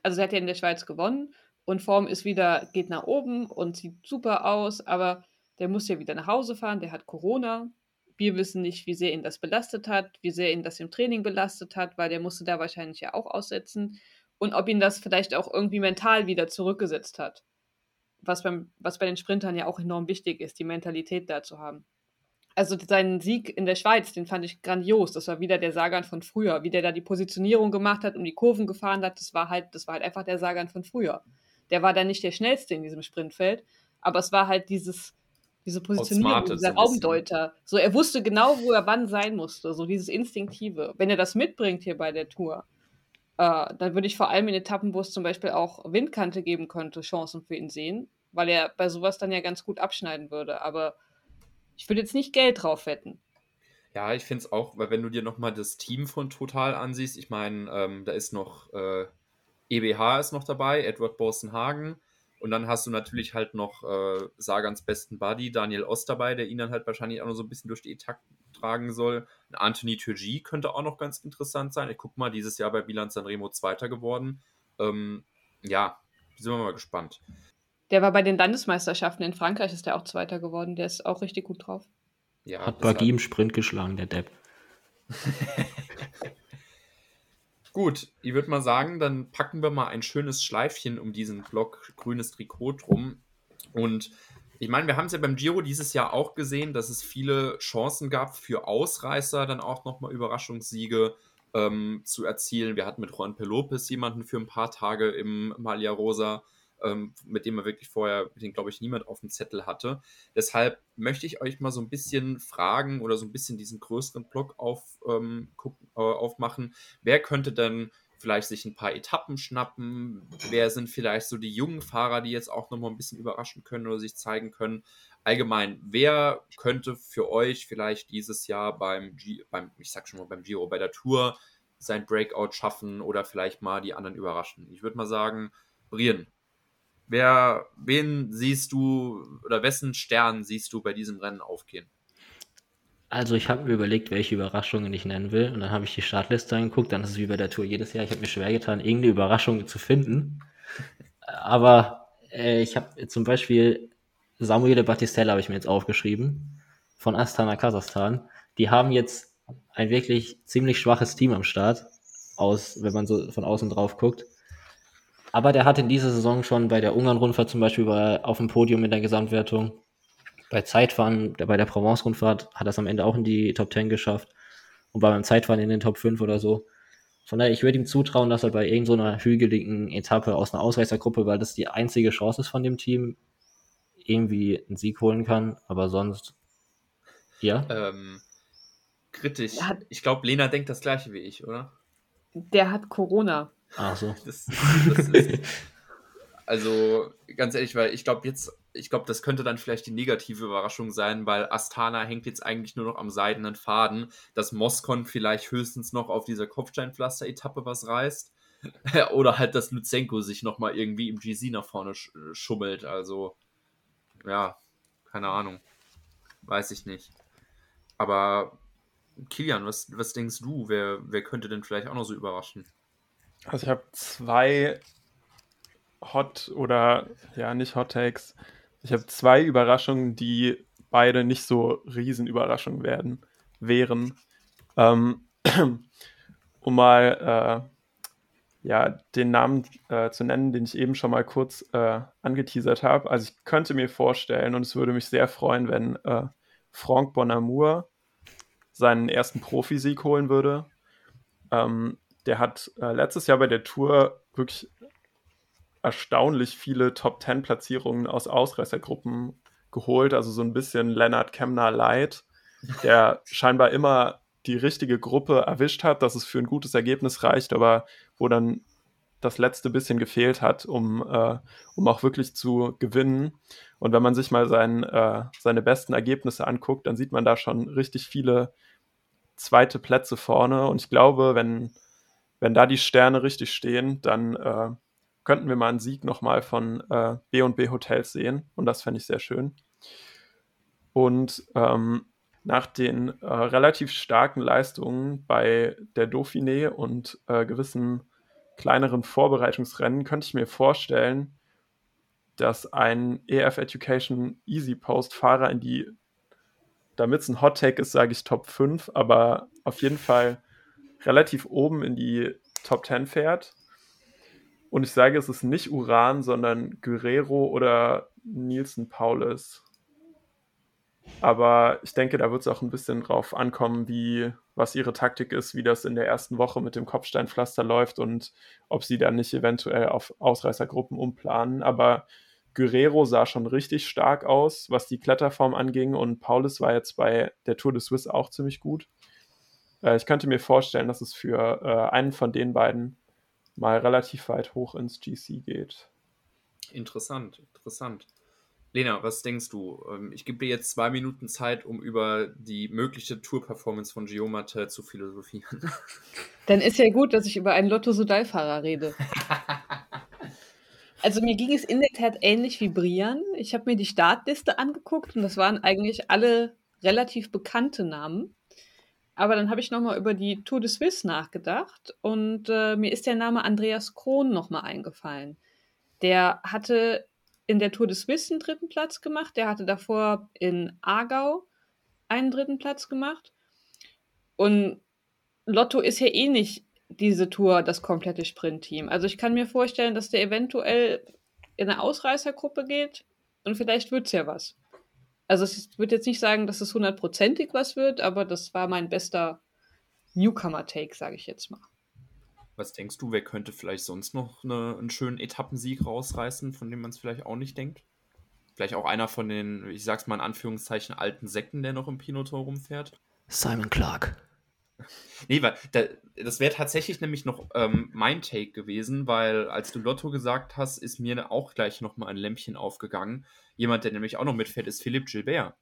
also er hat ja in der Schweiz gewonnen und Form ist wieder, geht nach oben und sieht super aus, aber der muss ja wieder nach Hause fahren, der hat Corona. Wir wissen nicht, wie sehr ihn das belastet hat, wie sehr ihn das im Training belastet hat, weil der musste da wahrscheinlich ja auch aussetzen. Und ob ihn das vielleicht auch irgendwie mental wieder zurückgesetzt hat. Was, beim, was bei den Sprintern ja auch enorm wichtig ist, die Mentalität da zu haben also seinen Sieg in der Schweiz, den fand ich grandios. Das war wieder der Sagan von früher, wie der da die Positionierung gemacht hat und die Kurven gefahren hat. Das war halt, das war halt einfach der Sagan von früher. Der war dann nicht der schnellste in diesem Sprintfeld, aber es war halt dieses, diese Positionierung, dieser Raumdeuter. So, er wusste genau, wo er wann sein musste. So dieses Instinktive. Wenn er das mitbringt hier bei der Tour, äh, dann würde ich vor allem in Etappen, wo es zum Beispiel auch Windkante geben könnte, Chancen für ihn sehen, weil er bei sowas dann ja ganz gut abschneiden würde. Aber ich würde jetzt nicht Geld drauf wetten. Ja, ich finde es auch, weil wenn du dir nochmal das Team von Total ansiehst, ich meine, ähm, da ist noch äh, EBH ist noch dabei, Edward Borsenhagen. Und dann hast du natürlich halt noch äh, Sagans besten Buddy, Daniel Ost dabei, der ihn dann halt wahrscheinlich auch noch so ein bisschen durch die Etappe tragen soll. Anthony Turgi könnte auch noch ganz interessant sein. Ich guck mal, dieses Jahr bei Bilanz Sanremo Zweiter geworden. Ähm, ja, sind wir mal gespannt. Der war bei den Landesmeisterschaften in Frankreich, ist der auch Zweiter geworden. Der ist auch richtig gut drauf. Ja, Hat Bagi im Sprint geschlagen, der Depp. Gut, ich würde mal sagen, dann packen wir mal ein schönes Schleifchen um diesen Block grünes Trikot drum. Und ich meine, wir haben es ja beim Giro dieses Jahr auch gesehen, dass es viele Chancen gab für Ausreißer, dann auch nochmal Überraschungssiege ähm, zu erzielen. Wir hatten mit Juan Pelopes jemanden für ein paar Tage im Malia Rosa ähm, mit dem er wirklich vorher, den glaube ich niemand auf dem Zettel hatte. Deshalb möchte ich euch mal so ein bisschen fragen oder so ein bisschen diesen größeren Block auf, ähm, äh, aufmachen. Wer könnte denn vielleicht sich ein paar Etappen schnappen? Wer sind vielleicht so die jungen Fahrer, die jetzt auch nochmal ein bisschen überraschen können oder sich zeigen können? Allgemein, wer könnte für euch vielleicht dieses Jahr beim, G beim ich sag schon mal beim Giro, bei der Tour sein Breakout schaffen oder vielleicht mal die anderen überraschen? Ich würde mal sagen, Brian, Wer, wen siehst du oder wessen Stern siehst du bei diesem Rennen aufgehen? Also ich habe mir überlegt, welche Überraschungen ich nennen will. Und dann habe ich die Startliste angeguckt. Dann ist es wie bei der Tour jedes Jahr. Ich habe mir schwer getan, irgendeine Überraschung zu finden. Aber äh, ich habe zum Beispiel Samuele Battistella habe ich mir jetzt aufgeschrieben. Von Astana, Kasachstan. Die haben jetzt ein wirklich ziemlich schwaches Team am Start. Aus, wenn man so von außen drauf guckt. Aber der hat in dieser Saison schon bei der Ungarn-Rundfahrt zum Beispiel war auf dem Podium in der Gesamtwertung. Bei Zeitfahren, bei der Provence-Rundfahrt hat er es am Ende auch in die Top 10 geschafft und war beim Zeitfahren in den Top 5 oder so. Von daher, ich würde ihm zutrauen, dass er bei irgendeiner so hügeligen Etappe aus einer Ausreißergruppe, weil das die einzige Chance ist von dem Team, irgendwie einen Sieg holen kann. Aber sonst, ja. Ähm, kritisch. Ich glaube, Lena denkt das gleiche wie ich, oder? Der hat Corona. Ach so. Das, das ist, also ganz ehrlich, weil ich glaube jetzt, ich glaube, das könnte dann vielleicht die negative Überraschung sein, weil Astana hängt jetzt eigentlich nur noch am seidenen Faden, dass Moskon vielleicht höchstens noch auf dieser Kopfsteinpflaster-Etappe was reißt. Oder halt, dass Lutsenko sich nochmal irgendwie im GC nach vorne schummelt. Also, ja, keine Ahnung. Weiß ich nicht. Aber Kilian, was, was denkst du? Wer, wer könnte denn vielleicht auch noch so überraschen? Also ich habe zwei Hot oder ja, nicht Hot Takes. Ich habe zwei Überraschungen, die beide nicht so Riesenüberraschungen werden, wären. Ähm, um mal äh, ja, den Namen äh, zu nennen, den ich eben schon mal kurz äh, angeteasert habe. Also ich könnte mir vorstellen, und es würde mich sehr freuen, wenn äh, Franck Bonamour seinen ersten Profisieg holen würde. Ähm, der hat äh, letztes Jahr bei der Tour wirklich erstaunlich viele Top-10-Platzierungen aus Ausreißergruppen geholt. Also so ein bisschen Leonard Kemner Light, der scheinbar immer die richtige Gruppe erwischt hat, dass es für ein gutes Ergebnis reicht, aber wo dann das letzte bisschen gefehlt hat, um, äh, um auch wirklich zu gewinnen. Und wenn man sich mal sein, äh, seine besten Ergebnisse anguckt, dann sieht man da schon richtig viele zweite Plätze vorne. Und ich glaube, wenn, wenn da die Sterne richtig stehen, dann äh, könnten wir mal einen Sieg nochmal von äh, B&B Hotels sehen. Und das fände ich sehr schön. Und ähm, nach den äh, relativ starken Leistungen bei der Dauphiné und äh, gewissen kleineren Vorbereitungsrennen könnte ich mir vorstellen, dass ein EF Education Easy Post Fahrer in die, damit es ein Hot Take ist, sage ich Top 5, aber auf jeden Fall relativ oben in die Top 10 fährt. Und ich sage, es ist nicht Uran, sondern Guerrero oder Nielsen Paulus. Aber ich denke, da wird es auch ein bisschen drauf ankommen, wie, was ihre Taktik ist, wie das in der ersten Woche mit dem Kopfsteinpflaster läuft und ob sie dann nicht eventuell auf Ausreißergruppen umplanen. Aber Guerrero sah schon richtig stark aus, was die Kletterform anging und Paulus war jetzt bei der Tour de Suisse auch ziemlich gut. Äh, ich könnte mir vorstellen, dass es für äh, einen von den beiden mal relativ weit hoch ins GC geht. Interessant, interessant. Lena, was denkst du? Ähm, ich gebe dir jetzt zwei Minuten Zeit, um über die mögliche Tour-Performance von Giomate zu philosophieren. Dann ist ja gut, dass ich über einen Lotto-Sudal-Fahrer rede. also mir ging es in der Tat ähnlich wie Brian. Ich habe mir die Startliste angeguckt und das waren eigentlich alle relativ bekannte Namen. Aber dann habe ich nochmal über die Tour de Suisse nachgedacht und äh, mir ist der Name Andreas Krohn nochmal eingefallen. Der hatte in der Tour de Suisse einen dritten Platz gemacht. Der hatte davor in Aargau einen dritten Platz gemacht. Und Lotto ist ja eh nicht diese Tour das komplette Sprintteam. Also ich kann mir vorstellen, dass der eventuell in eine Ausreißergruppe geht und vielleicht wird es ja was. Also ich würde jetzt nicht sagen, dass es hundertprozentig was wird, aber das war mein bester Newcomer-Take, sage ich jetzt mal. Was denkst du, wer könnte vielleicht sonst noch eine, einen schönen Etappensieg rausreißen, von dem man es vielleicht auch nicht denkt? Vielleicht auch einer von den, ich sag's mal in Anführungszeichen, alten Säcken, der noch im Pinotor rumfährt? Simon Clark. Nee, weil da, das wäre tatsächlich nämlich noch ähm, mein Take gewesen, weil als du Lotto gesagt hast, ist mir auch gleich nochmal ein Lämpchen aufgegangen. Jemand, der nämlich auch noch mitfährt, ist Philipp Gilbert.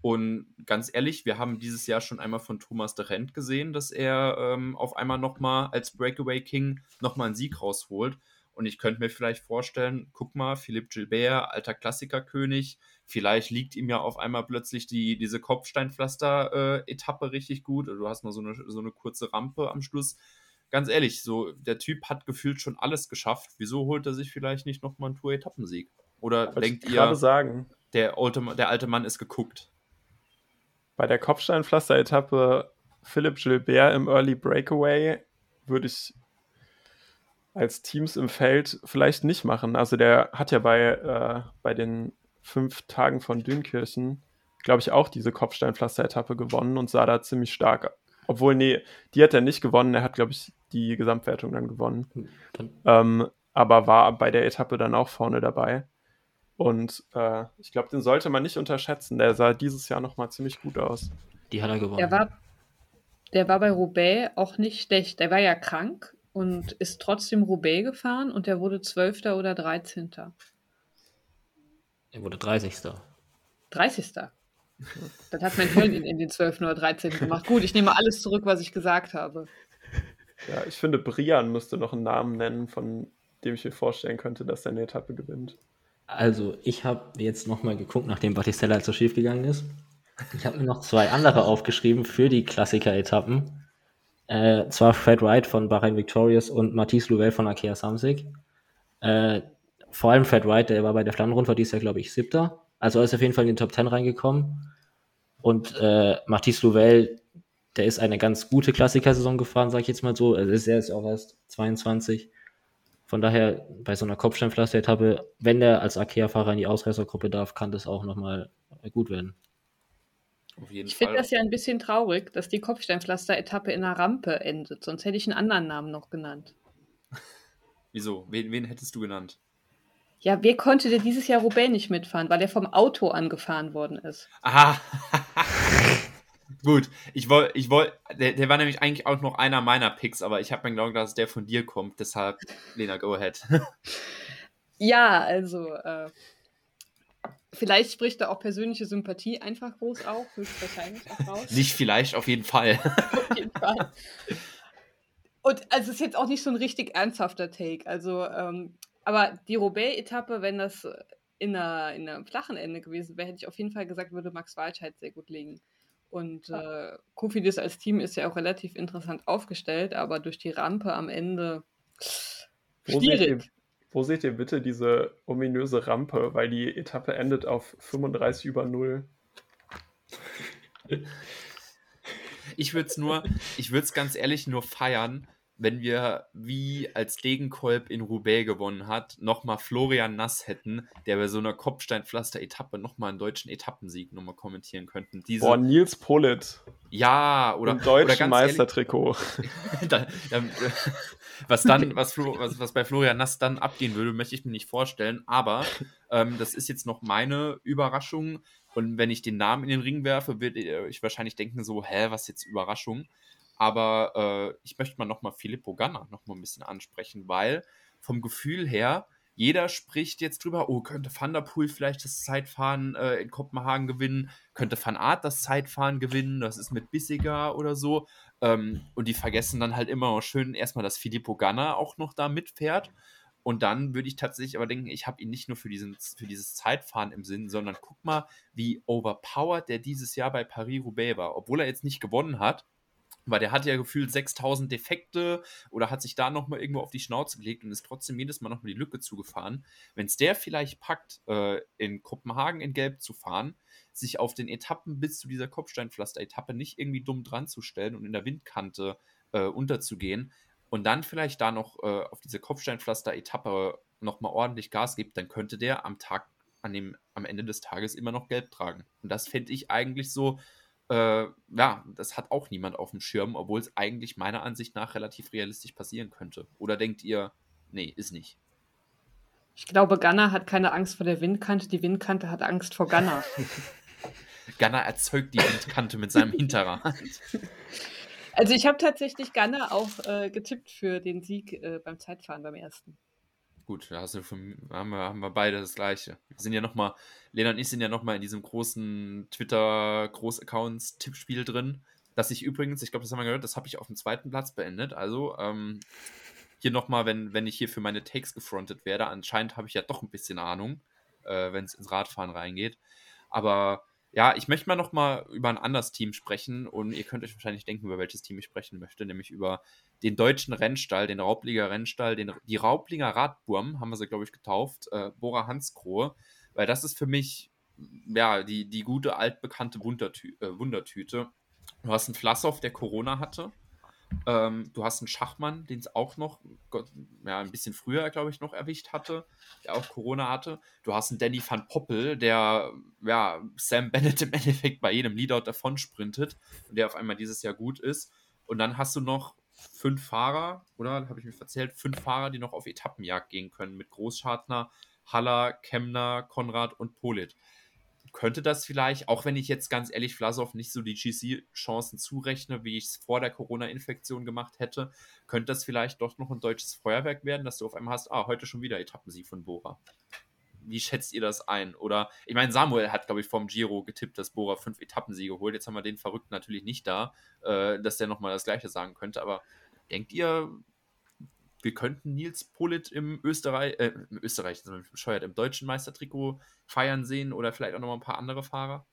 Und ganz ehrlich, wir haben dieses Jahr schon einmal von Thomas de Rent gesehen, dass er ähm, auf einmal nochmal als Breakaway King nochmal einen Sieg rausholt. Und ich könnte mir vielleicht vorstellen, guck mal, Philipp Gilbert, alter Klassikerkönig, vielleicht liegt ihm ja auf einmal plötzlich die, diese Kopfsteinpflaster-Etappe richtig gut. Du hast noch so eine, so eine kurze Rampe am Schluss. Ganz ehrlich, so der Typ hat gefühlt schon alles geschafft. Wieso holt er sich vielleicht nicht nochmal einen Tour-Etappensieg? Oder Wollte denkt ihr, sagen. Der, alte, der alte Mann ist geguckt? Bei der Kopfsteinpflaster-Etappe Philipp Gilbert im Early Breakaway würde ich als Teams im Feld vielleicht nicht machen. Also der hat ja bei, äh, bei den fünf Tagen von Dünkirchen, glaube ich, auch diese Kopfsteinpflaster-Etappe gewonnen und sah da ziemlich stark. Obwohl, nee, die hat er nicht gewonnen. Er hat, glaube ich, die Gesamtwertung dann gewonnen. Hm, ähm, aber war bei der Etappe dann auch vorne dabei. Und äh, ich glaube, den sollte man nicht unterschätzen. Der sah dieses Jahr nochmal ziemlich gut aus. Die hat er gewonnen. Der war, der war bei Roubaix auch nicht schlecht. Der war ja krank und ist trotzdem Roubaix gefahren und der wurde 12. oder 13. Er wurde 30. 30. Dann hat mein Hirn ihn in den 12. oder 13. gemacht. Gut, ich nehme alles zurück, was ich gesagt habe. Ja, ich finde, Brian müsste noch einen Namen nennen, von dem ich mir vorstellen könnte, dass er eine Etappe gewinnt. Also, ich habe jetzt nochmal geguckt, nachdem Battistella halt so schief gegangen ist. Ich habe mir noch zwei andere aufgeschrieben für die Klassiker-Etappen. Äh, zwar Fred Wright von Bahrain Victorious und Matisse Louvel von Akea Samsic. Äh, vor allem Fred Wright, der war bei der Flandern-Rundfahrt dieses Jahr, glaube ich, siebter. Also er ist auf jeden Fall in den Top 10 reingekommen. Und äh, Matisse Louvel, der ist eine ganz gute Klassiker-Saison gefahren, sage ich jetzt mal so. Also er ist auch erst 22 Von daher, bei so einer Kopfsteinpflaster-Etappe, wenn der als Akea-Fahrer in die Ausreißergruppe darf, kann das auch nochmal gut werden. Ich finde das ja ein bisschen traurig, dass die Kopfsteinpflaster-Etappe in einer Rampe endet. Sonst hätte ich einen anderen Namen noch genannt. Wieso? Wen, wen hättest du genannt? Ja, wer konnte denn dieses Jahr Roubaix nicht mitfahren, weil er vom Auto angefahren worden ist? Aha. Gut, ich wollte, ich wollte, der, der, war nämlich eigentlich auch noch einer meiner Picks, aber ich habe mir gedacht, dass der von dir kommt, deshalb, Lena, go ahead. ja, also, äh, vielleicht spricht da auch persönliche Sympathie einfach groß auf, höchstwahrscheinlich auch raus. Nicht vielleicht, auf jeden Fall. auf jeden Fall. Und also es ist jetzt auch nicht so ein richtig ernsthafter Take. Also, ähm, aber die Roubaix-Etappe, wenn das in, einer, in einem flachen Ende gewesen wäre, hätte ich auf jeden Fall gesagt, würde Max Walscheid sehr gut liegen. Und äh, Kofidis als Team ist ja auch relativ interessant aufgestellt, aber durch die Rampe am Ende wo schwierig. Wo seht ihr bitte diese ominöse Rampe? Weil die Etappe endet auf 35 über 0. Ich würde es nur, ich würde es ganz ehrlich nur feiern, wenn wir, wie als Degenkolb in Roubaix gewonnen hat, nochmal Florian Nass hätten, der bei so einer Kopfsteinpflaster-Etappe nochmal einen deutschen Etappensieg nochmal kommentieren könnten. Diese, Boah, Nils Pollitt. Ja, oder. Im deutschen Meistertrikot. da, da, was dann, was, was, was, bei Florian Nass dann abgehen würde, möchte ich mir nicht vorstellen. Aber ähm, das ist jetzt noch meine Überraschung. Und wenn ich den Namen in den Ring werfe, würde ich wahrscheinlich denken, so, hä, was jetzt Überraschung? Aber äh, ich möchte mal nochmal Filippo Ganna nochmal ein bisschen ansprechen, weil vom Gefühl her, jeder spricht jetzt drüber, oh, könnte Van der Poel vielleicht das Zeitfahren äh, in Kopenhagen gewinnen, könnte Van Aert das Zeitfahren gewinnen, das ist mit Bissiger oder so. Ähm, und die vergessen dann halt immer noch schön erstmal, dass Filippo Ganna auch noch da mitfährt. Und dann würde ich tatsächlich aber denken, ich habe ihn nicht nur für, diesen, für dieses Zeitfahren im Sinn, sondern guck mal, wie overpowered der dieses Jahr bei Paris-Roubaix war. Obwohl er jetzt nicht gewonnen hat, weil der hat ja gefühlt 6000 Defekte oder hat sich da nochmal irgendwo auf die Schnauze gelegt und ist trotzdem jedes Mal nochmal die Lücke zugefahren. Wenn es der vielleicht packt, äh, in Kopenhagen in Gelb zu fahren, sich auf den Etappen bis zu dieser Kopfsteinpflaster-Etappe nicht irgendwie dumm dran zu stellen und in der Windkante äh, unterzugehen und dann vielleicht da noch äh, auf diese Kopfsteinpflaster-Etappe nochmal ordentlich Gas gibt, dann könnte der am Tag, an dem, am Ende des Tages immer noch Gelb tragen. Und das fände ich eigentlich so äh, ja, das hat auch niemand auf dem Schirm, obwohl es eigentlich meiner Ansicht nach relativ realistisch passieren könnte. Oder denkt ihr, nee, ist nicht? Ich glaube, Gunner hat keine Angst vor der Windkante, die Windkante hat Angst vor Gunner. Gunner erzeugt die Windkante mit seinem Hinterrad. Also ich habe tatsächlich Gunner auch äh, getippt für den Sieg äh, beim Zeitfahren beim ersten. Gut, da hast du von, haben, wir, haben wir beide das gleiche. Wir sind ja nochmal, Lena und ich sind ja nochmal in diesem großen Twitter-Großaccounts-Tippspiel drin, das ich übrigens, ich glaube, das haben wir gehört, das habe ich auf dem zweiten Platz beendet. Also, ähm, hier nochmal, wenn, wenn ich hier für meine Takes gefrontet werde, anscheinend habe ich ja doch ein bisschen Ahnung, äh, wenn es ins Radfahren reingeht. Aber ja, ich möchte mal noch mal über ein anderes Team sprechen und ihr könnt euch wahrscheinlich denken, über welches Team ich sprechen möchte, nämlich über den deutschen Rennstall, den Raublinger Rennstall, den, die Raublinger Radburm, haben wir sie, glaube ich, getauft, äh, Bora Hanskrohe, weil das ist für mich ja die, die gute altbekannte Wundertü äh, Wundertüte. Du hast einen Flassow, der Corona hatte, ähm, du hast einen Schachmann, den es auch noch ja, ein bisschen früher, glaube ich, noch erwischt hatte, der auch Corona hatte. Du hast einen Danny van Poppel, der ja, Sam Bennett im Endeffekt bei jedem Leadout davon sprintet und der auf einmal dieses Jahr gut ist. Und dann hast du noch fünf Fahrer, oder habe ich mich verzählt, fünf Fahrer, die noch auf Etappenjagd gehen können mit Großschartner, Haller, Kemner, Konrad und Polit könnte das vielleicht, auch wenn ich jetzt ganz ehrlich Vlasov nicht so die GC-Chancen zurechne, wie ich es vor der Corona-Infektion gemacht hätte, könnte das vielleicht doch noch ein deutsches Feuerwerk werden, dass du auf einmal hast, ah, heute schon wieder Etappensieg von Bora. Wie schätzt ihr das ein? Oder, ich meine, Samuel hat, glaube ich, vom Giro getippt, dass Bora fünf Etappensiege holt. Jetzt haben wir den Verrückten natürlich nicht da, äh, dass der nochmal das Gleiche sagen könnte. Aber denkt ihr, wir könnten Nils Polit im Österreich, äh, im Österreich, also bescheuert, im deutschen Meistertrikot feiern sehen oder vielleicht auch noch mal ein paar andere Fahrer?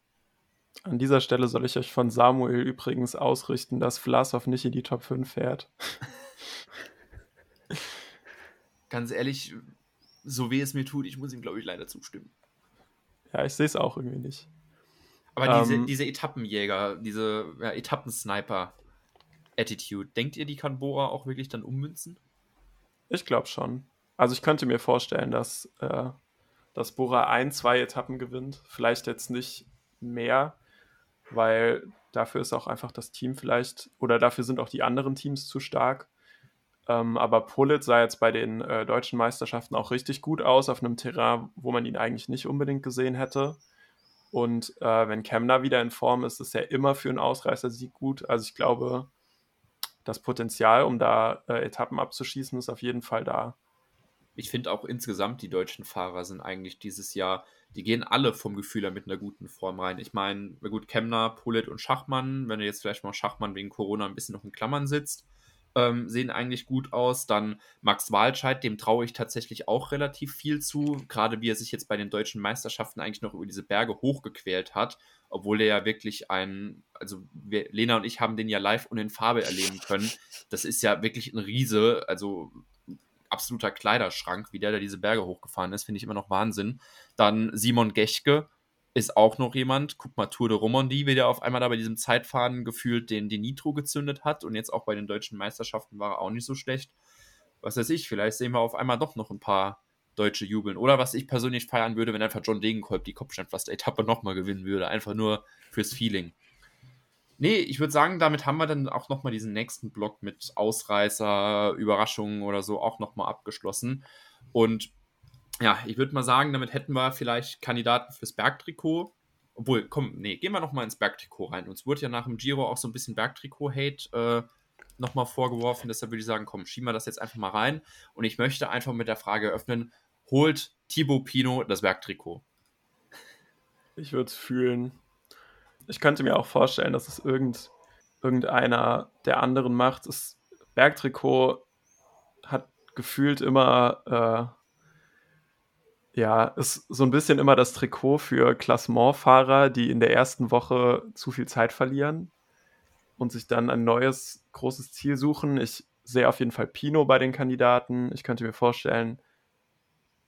An dieser Stelle soll ich euch von Samuel übrigens ausrichten, dass Vlasov nicht in die Top 5 fährt. Ganz ehrlich, so weh es mir tut, ich muss ihm, glaube ich, leider zustimmen. Ja, ich sehe es auch irgendwie nicht. Aber diese, ähm, diese Etappenjäger, diese ja, Etappensniper-Attitude, denkt ihr, die kann Bora auch wirklich dann ummünzen? Ich glaube schon. Also ich könnte mir vorstellen, dass, äh, dass Bora ein, zwei Etappen gewinnt. Vielleicht jetzt nicht mehr, weil dafür ist auch einfach das Team vielleicht, oder dafür sind auch die anderen Teams zu stark. Ähm, aber Pulitz sah jetzt bei den äh, deutschen Meisterschaften auch richtig gut aus, auf einem Terrain, wo man ihn eigentlich nicht unbedingt gesehen hätte. Und äh, wenn Kemner wieder in Form ist, ist er immer für einen Ausreißer-Sieg gut. Also ich glaube, das Potenzial, um da äh, Etappen abzuschießen, ist auf jeden Fall da. Ich finde auch insgesamt, die deutschen Fahrer sind eigentlich dieses Jahr, die gehen alle vom Gefühl her mit einer guten Form rein. Ich meine, gut, Kemner, Pullet und Schachmann, wenn du jetzt vielleicht mal Schachmann wegen Corona ein bisschen noch in Klammern sitzt, ähm, sehen eigentlich gut aus. Dann Max Walscheid, dem traue ich tatsächlich auch relativ viel zu, gerade wie er sich jetzt bei den deutschen Meisterschaften eigentlich noch über diese Berge hochgequält hat, obwohl er ja wirklich ein, also wir, Lena und ich haben den ja live und in Farbe erleben können. Das ist ja wirklich ein Riese, also absoluter Kleiderschrank, wie der da diese Berge hochgefahren ist, finde ich immer noch Wahnsinn. Dann Simon Gechke, ist auch noch jemand. Guck mal, Tour de Romandie, wie der auf einmal da bei diesem Zeitfahren gefühlt den, den Nitro gezündet hat. Und jetzt auch bei den deutschen Meisterschaften war er auch nicht so schlecht. Was weiß ich, vielleicht sehen wir auf einmal doch noch ein paar Deutsche jubeln. Oder was ich persönlich feiern würde, wenn einfach John Degenkolb die Kopfsteinpflaster-Etappe nochmal gewinnen würde. Einfach nur fürs Feeling. Nee, ich würde sagen, damit haben wir dann auch nochmal diesen nächsten Block mit Ausreißer, Überraschungen oder so auch nochmal abgeschlossen. Und ja, ich würde mal sagen, damit hätten wir vielleicht Kandidaten fürs Bergtrikot. Obwohl, komm, nee, gehen wir nochmal ins Bergtrikot rein. Uns wurde ja nach dem Giro auch so ein bisschen Bergtrikot-Hate äh, nochmal vorgeworfen. Deshalb würde ich sagen, komm, schieben wir das jetzt einfach mal rein. Und ich möchte einfach mit der Frage eröffnen: holt Thibaut Pino das Bergtrikot? Ich würde es fühlen. Ich könnte mir auch vorstellen, dass es irgend, irgendeiner der anderen macht. Das Bergtrikot hat gefühlt immer. Äh, ja, ist so ein bisschen immer das Trikot für Klassementfahrer, die in der ersten Woche zu viel Zeit verlieren und sich dann ein neues großes Ziel suchen. Ich sehe auf jeden Fall Pino bei den Kandidaten. Ich könnte mir vorstellen,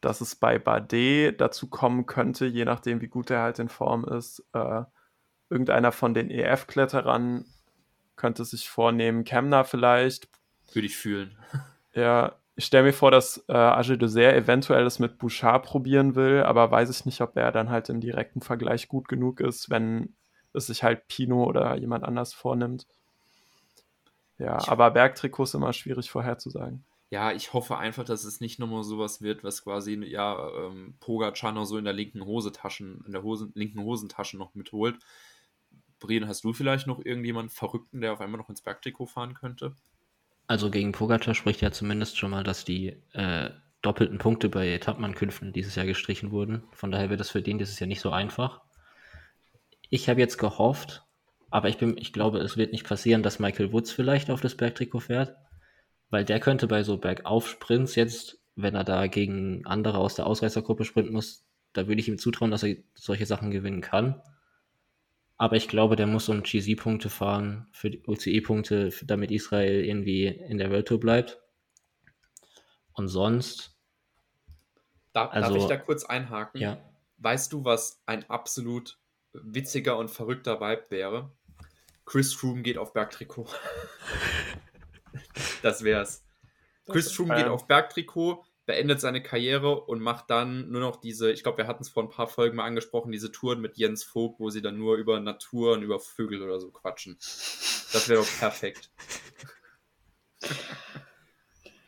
dass es bei Bardet dazu kommen könnte, je nachdem, wie gut er halt in Form ist. Äh, irgendeiner von den EF-Kletterern könnte sich vornehmen, Kemner vielleicht. Würde ich fühlen. Ja, ich stelle mir vor, dass äh, Agé Dessert eventuell das mit Bouchard probieren will, aber weiß ich nicht, ob er dann halt im direkten Vergleich gut genug ist, wenn es sich halt Pino oder jemand anders vornimmt. Ja, aber Bergtrikot ist immer schwierig vorherzusagen. Ja, ich hoffe einfach, dass es nicht nochmal sowas wird, was quasi, ja, ähm, Pogacar noch so in der linken Hosetaschen, in der Hosen, linken Hosentasche noch mitholt. Brien, hast du vielleicht noch irgendjemanden Verrückten, der auf einmal noch ins Bergtrikot fahren könnte? Also gegen Pogacar spricht ja zumindest schon mal, dass die äh, doppelten Punkte bei Etappenankünften dieses Jahr gestrichen wurden. Von daher wird das für den dieses Jahr nicht so einfach. Ich habe jetzt gehofft, aber ich, bin, ich glaube, es wird nicht passieren, dass Michael Woods vielleicht auf das Bergtrikot fährt, weil der könnte bei so Bergauf-Sprints jetzt, wenn er da gegen andere aus der Ausreißergruppe sprinten muss, da würde ich ihm zutrauen, dass er solche Sachen gewinnen kann. Aber ich glaube, der muss um GC-Punkte fahren, für die UCI-Punkte, damit Israel irgendwie in der World Tour bleibt. Und sonst. Darf, also, darf ich da kurz einhaken? Ja. Weißt du, was ein absolut witziger und verrückter Vibe wäre? Chris Froome geht auf Bergtrikot. das wär's. Chris Froome geht auf Bergtrikot, beendet seine Karriere und macht dann nur noch diese, ich glaube, wir hatten es vor ein paar Folgen mal angesprochen, diese Touren mit Jens Vogt, wo sie dann nur über Natur und über Vögel oder so quatschen. Das wäre doch perfekt.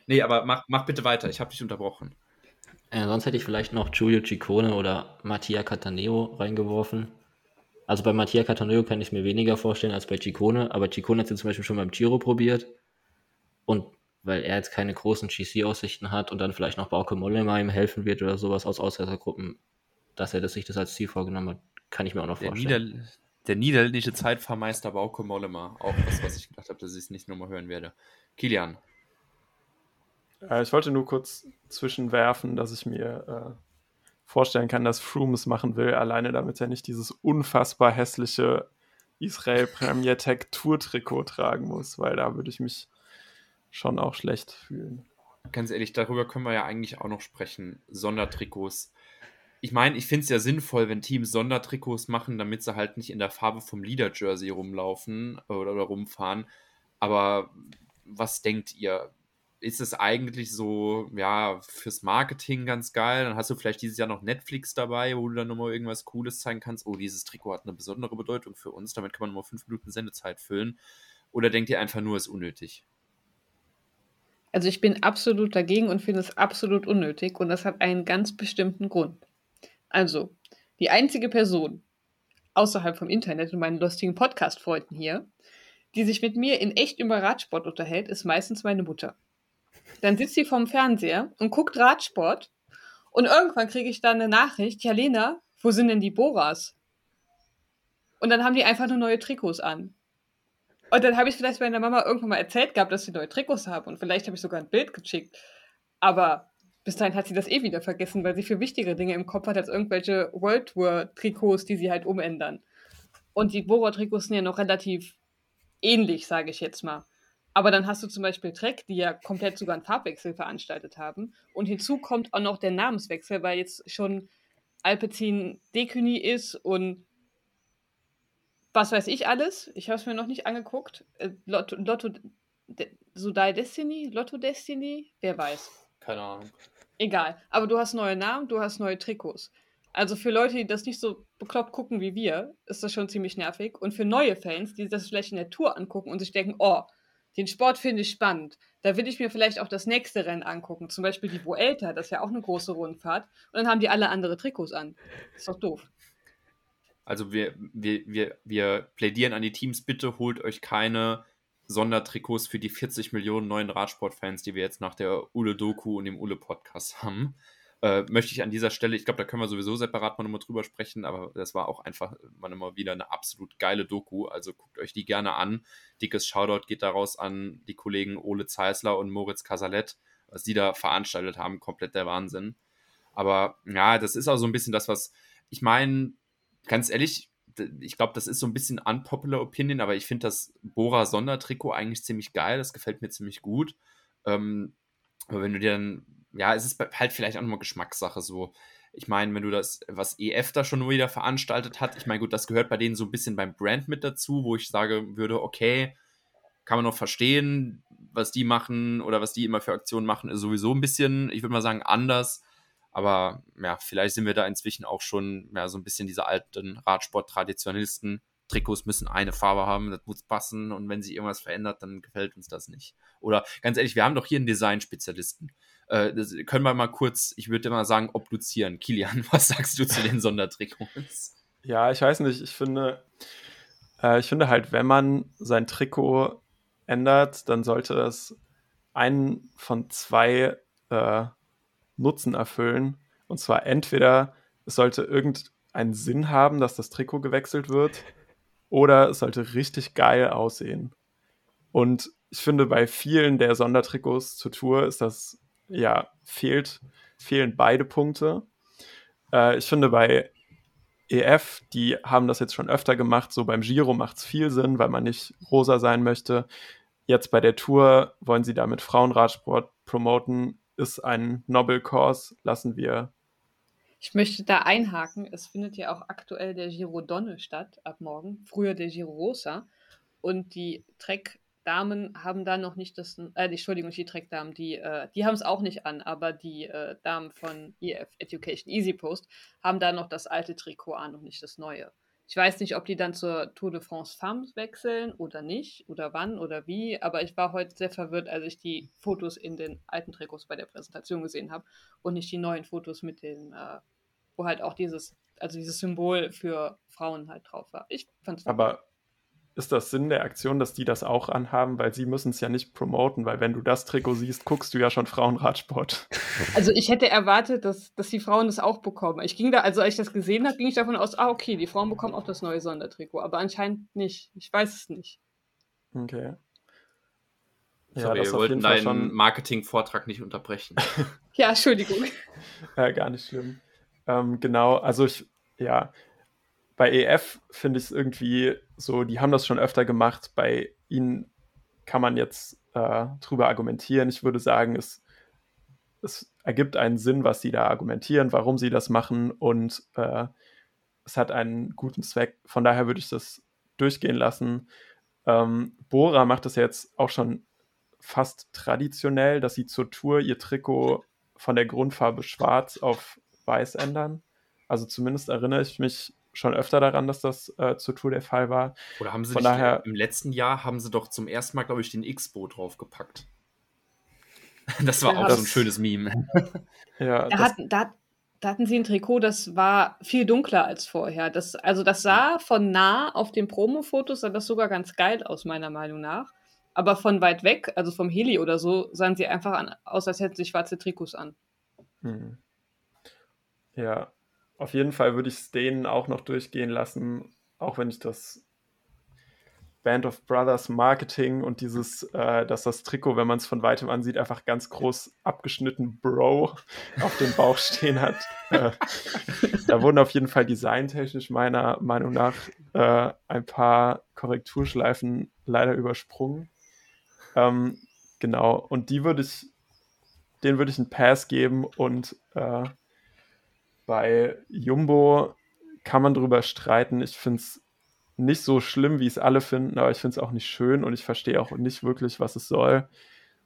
nee, aber mach, mach bitte weiter, ich habe dich unterbrochen. Äh, sonst hätte ich vielleicht noch Giulio Ciccone oder Mattia Cataneo reingeworfen. Also bei Mattia Cataneo kann ich mir weniger vorstellen als bei Ciccone, aber Ciccone hat es zum Beispiel schon beim Giro probiert und weil er jetzt keine großen GC-Aussichten hat und dann vielleicht noch Bauke Mollema ihm helfen wird oder sowas aus Ausreißergruppen, dass er das, sich das als Ziel vorgenommen hat, kann ich mir auch noch der vorstellen. Nieder der niederländische Zeitfahrmeister Bauke Mollema, auch das, was ich gedacht habe, dass ich es nicht nochmal hören werde. Kilian. Äh, ich wollte nur kurz zwischenwerfen, dass ich mir äh, vorstellen kann, dass Froome es machen will, alleine damit er nicht dieses unfassbar hässliche Israel Premier Tech Tour Trikot tragen muss, weil da würde ich mich schon auch schlecht fühlen. Ganz ehrlich, darüber können wir ja eigentlich auch noch sprechen. Sondertrikots. Ich meine, ich finde es ja sinnvoll, wenn Teams Sondertrikots machen, damit sie halt nicht in der Farbe vom Leader-Jersey rumlaufen oder, oder rumfahren. Aber was denkt ihr? ist es eigentlich so, ja, fürs Marketing ganz geil. Dann hast du vielleicht dieses Jahr noch Netflix dabei, wo du dann nochmal irgendwas Cooles zeigen kannst. Oh, dieses Trikot hat eine besondere Bedeutung für uns. Damit kann man nochmal fünf Minuten Sendezeit füllen. Oder denkt ihr einfach nur, es ist unnötig? Also ich bin absolut dagegen und finde es absolut unnötig und das hat einen ganz bestimmten Grund. Also, die einzige Person außerhalb vom Internet und meinen lustigen Podcast-Freunden hier, die sich mit mir in echt über Radsport unterhält, ist meistens meine Mutter. Dann sitzt sie vorm Fernseher und guckt Radsport und irgendwann kriege ich dann eine Nachricht, ja Lena, wo sind denn die Boras? Und dann haben die einfach nur neue Trikots an. Und dann habe ich vielleicht meiner Mama irgendwann mal erzählt gehabt, dass sie neue Trikots haben und vielleicht habe ich sogar ein Bild geschickt. Aber bis dahin hat sie das eh wieder vergessen, weil sie für wichtigere Dinge im Kopf hat als irgendwelche World Tour Trikots, die sie halt umändern. Und die Bora Trikots sind ja noch relativ ähnlich, sage ich jetzt mal. Aber dann hast du zum Beispiel Trek, die ja komplett sogar einen Farbwechsel veranstaltet haben. Und hinzu kommt auch noch der Namenswechsel, weil jetzt schon Alpecin Decuni ist und was weiß ich alles. Ich habe es mir noch nicht angeguckt. Äh, Lotto, Lotto De, Sudai Destiny? Lotto Destiny? Wer weiß. Keine Ahnung. Egal. Aber du hast neue Namen, du hast neue Trikots. Also für Leute, die das nicht so bekloppt gucken wie wir, ist das schon ziemlich nervig. Und für neue Fans, die das vielleicht in der Tour angucken und sich denken, oh, den Sport finde ich spannend. Da will ich mir vielleicht auch das nächste Rennen angucken. Zum Beispiel die Vuelta, das ist ja auch eine große Rundfahrt. Und dann haben die alle andere Trikots an. Ist doch doof. Also wir, wir, wir, wir plädieren an die Teams, bitte holt euch keine Sondertrikots für die 40 Millionen neuen Radsportfans, die wir jetzt nach der Ule-Doku und dem Ule-Podcast haben. Äh, möchte ich an dieser Stelle, ich glaube, da können wir sowieso separat mal nochmal drüber sprechen, aber das war auch einfach mal immer wieder eine absolut geile Doku. Also guckt euch die gerne an. Dickes Shoutout geht daraus an die Kollegen Ole Zeisler und Moritz Casalet, was die da veranstaltet haben. Komplett der Wahnsinn. Aber ja, das ist auch so ein bisschen das, was ich meine, ganz ehrlich, ich glaube, das ist so ein bisschen unpopular Opinion, aber ich finde das Bora Sondertrikot eigentlich ziemlich geil. Das gefällt mir ziemlich gut. Ähm, aber wenn du dir dann, ja, es ist halt vielleicht auch nochmal Geschmackssache so. Ich meine, wenn du das, was EF da schon wieder veranstaltet hat, ich meine, gut, das gehört bei denen so ein bisschen beim Brand mit dazu, wo ich sage würde, okay, kann man noch verstehen, was die machen oder was die immer für Aktionen machen, ist sowieso ein bisschen, ich würde mal sagen, anders. Aber ja, vielleicht sind wir da inzwischen auch schon ja, so ein bisschen diese alten Radsport-Traditionalisten. Trikots müssen eine Farbe haben, das muss passen und wenn sich irgendwas verändert, dann gefällt uns das nicht. Oder ganz ehrlich, wir haben doch hier einen Design-Spezialisten. Äh, können wir mal kurz, ich würde mal sagen, obduzieren. Kilian, was sagst du zu den Sondertrikots? Ja, ich weiß nicht, ich finde, äh, ich finde halt, wenn man sein Trikot ändert, dann sollte es einen von zwei äh, Nutzen erfüllen. Und zwar entweder es sollte irgendeinen Sinn haben, dass das Trikot gewechselt wird, oder es sollte richtig geil aussehen. Und ich finde, bei vielen der Sondertrikots zur Tour ist das, ja, fehlt, fehlen beide Punkte. Äh, ich finde, bei EF, die haben das jetzt schon öfter gemacht, so beim Giro macht es viel Sinn, weil man nicht rosa sein möchte. Jetzt bei der Tour wollen sie damit Frauenradsport promoten ist ein Nobel Cause, lassen wir. Ich möchte da einhaken. Es findet ja auch aktuell der Giro Donne statt, ab morgen. Früher der Giro Rosa. Und die Trek-Damen haben da noch nicht das, äh, Entschuldigung, die Trek-Damen, die, äh, die haben es auch nicht an, aber die äh, Damen von EF Education Easy Post haben da noch das alte Trikot an und nicht das neue. Ich weiß nicht, ob die dann zur Tour de France Femmes wechseln oder nicht, oder wann oder wie, aber ich war heute sehr verwirrt, als ich die Fotos in den alten Trikots bei der Präsentation gesehen habe und nicht die neuen Fotos mit den, äh, wo halt auch dieses, also dieses Symbol für Frauen halt drauf war. Ich fand's Aber ist das Sinn der Aktion, dass die das auch anhaben, weil sie müssen es ja nicht promoten, weil wenn du das Trikot siehst, guckst du ja schon Frauenradsport. Also ich hätte erwartet, dass, dass die Frauen das auch bekommen. Ich ging da, also als ich das gesehen habe, ging ich davon aus, ah, okay, die Frauen bekommen auch das neue Sondertrikot, aber anscheinend nicht. Ich weiß es nicht. Okay. Ja, Sorry, das wir wollten deinen schon... Marketing-Vortrag nicht unterbrechen. ja, Entschuldigung. ja, gar nicht schlimm. Ähm, genau, also ich, ja, bei EF finde ich es irgendwie so, die haben das schon öfter gemacht. Bei ihnen kann man jetzt äh, drüber argumentieren. Ich würde sagen, es, es ergibt einen Sinn, was sie da argumentieren, warum sie das machen und äh, es hat einen guten Zweck. Von daher würde ich das durchgehen lassen. Ähm, Bora macht das jetzt auch schon fast traditionell, dass sie zur Tour ihr Trikot von der Grundfarbe schwarz auf weiß ändern. Also zumindest erinnere ich mich schon öfter daran, dass das äh, zur Tour der Fall war. Oder haben sie Von nicht, daher- im letzten Jahr haben sie doch zum ersten Mal, glaube ich, den X-Bo draufgepackt. Das war Ja, auch das- so ein schönes Meme. Ja, Da, das, hatten, da, da hatten sie ein Trikot, das war viel dunkler als vorher. Das, also das sah von nah auf den Promo-Fotos sah das sogar ganz geil aus, meiner Meinung nach. Aber von weit weg, also vom Heli oder so, sahen sie einfach an, aus, als hätten sie schwarze Trikots an. hm. ja, auf jeden Fall würde ich es denen auch noch durchgehen lassen, auch wenn ich das Band of Brothers Marketing und dieses, äh, dass das Trikot, wenn man es von weitem ansieht, einfach ganz groß abgeschnitten Bro auf dem Bauch stehen hat. äh, da wurden auf jeden Fall designtechnisch meiner Meinung nach äh, ein paar Korrekturschleifen leider übersprungen. Ähm, genau, und die würde ich, den würde ich einen Pass geben und äh, bei Jumbo kann man drüber streiten. Ich finde es nicht so schlimm, wie es alle finden, aber ich finde es auch nicht schön und ich verstehe auch nicht wirklich, was es soll.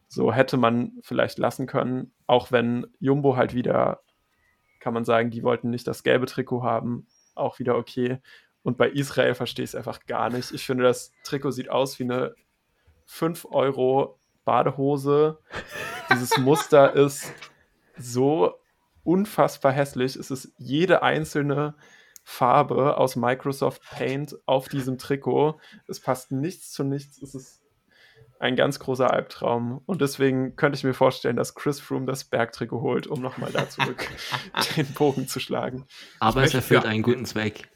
So hätte man vielleicht lassen können, auch wenn Jumbo halt wieder, kann man sagen, die wollten nicht das gelbe Trikot haben, auch wieder okay. Und bei Israel verstehe ich es einfach gar nicht. Ich finde, das Trikot sieht aus wie eine 5 Euro Badehose. Dieses Muster ist so unfassbar hässlich. Es ist jede einzelne Farbe aus Microsoft Paint auf diesem Trikot. Es passt nichts zu nichts. Es ist ein ganz großer Albtraum. Und deswegen könnte ich mir vorstellen, dass Chris Froome das Bergtrikot holt, um nochmal da zurück den Bogen zu schlagen. Aber es möchte erfüllt für- einen guten Zweck.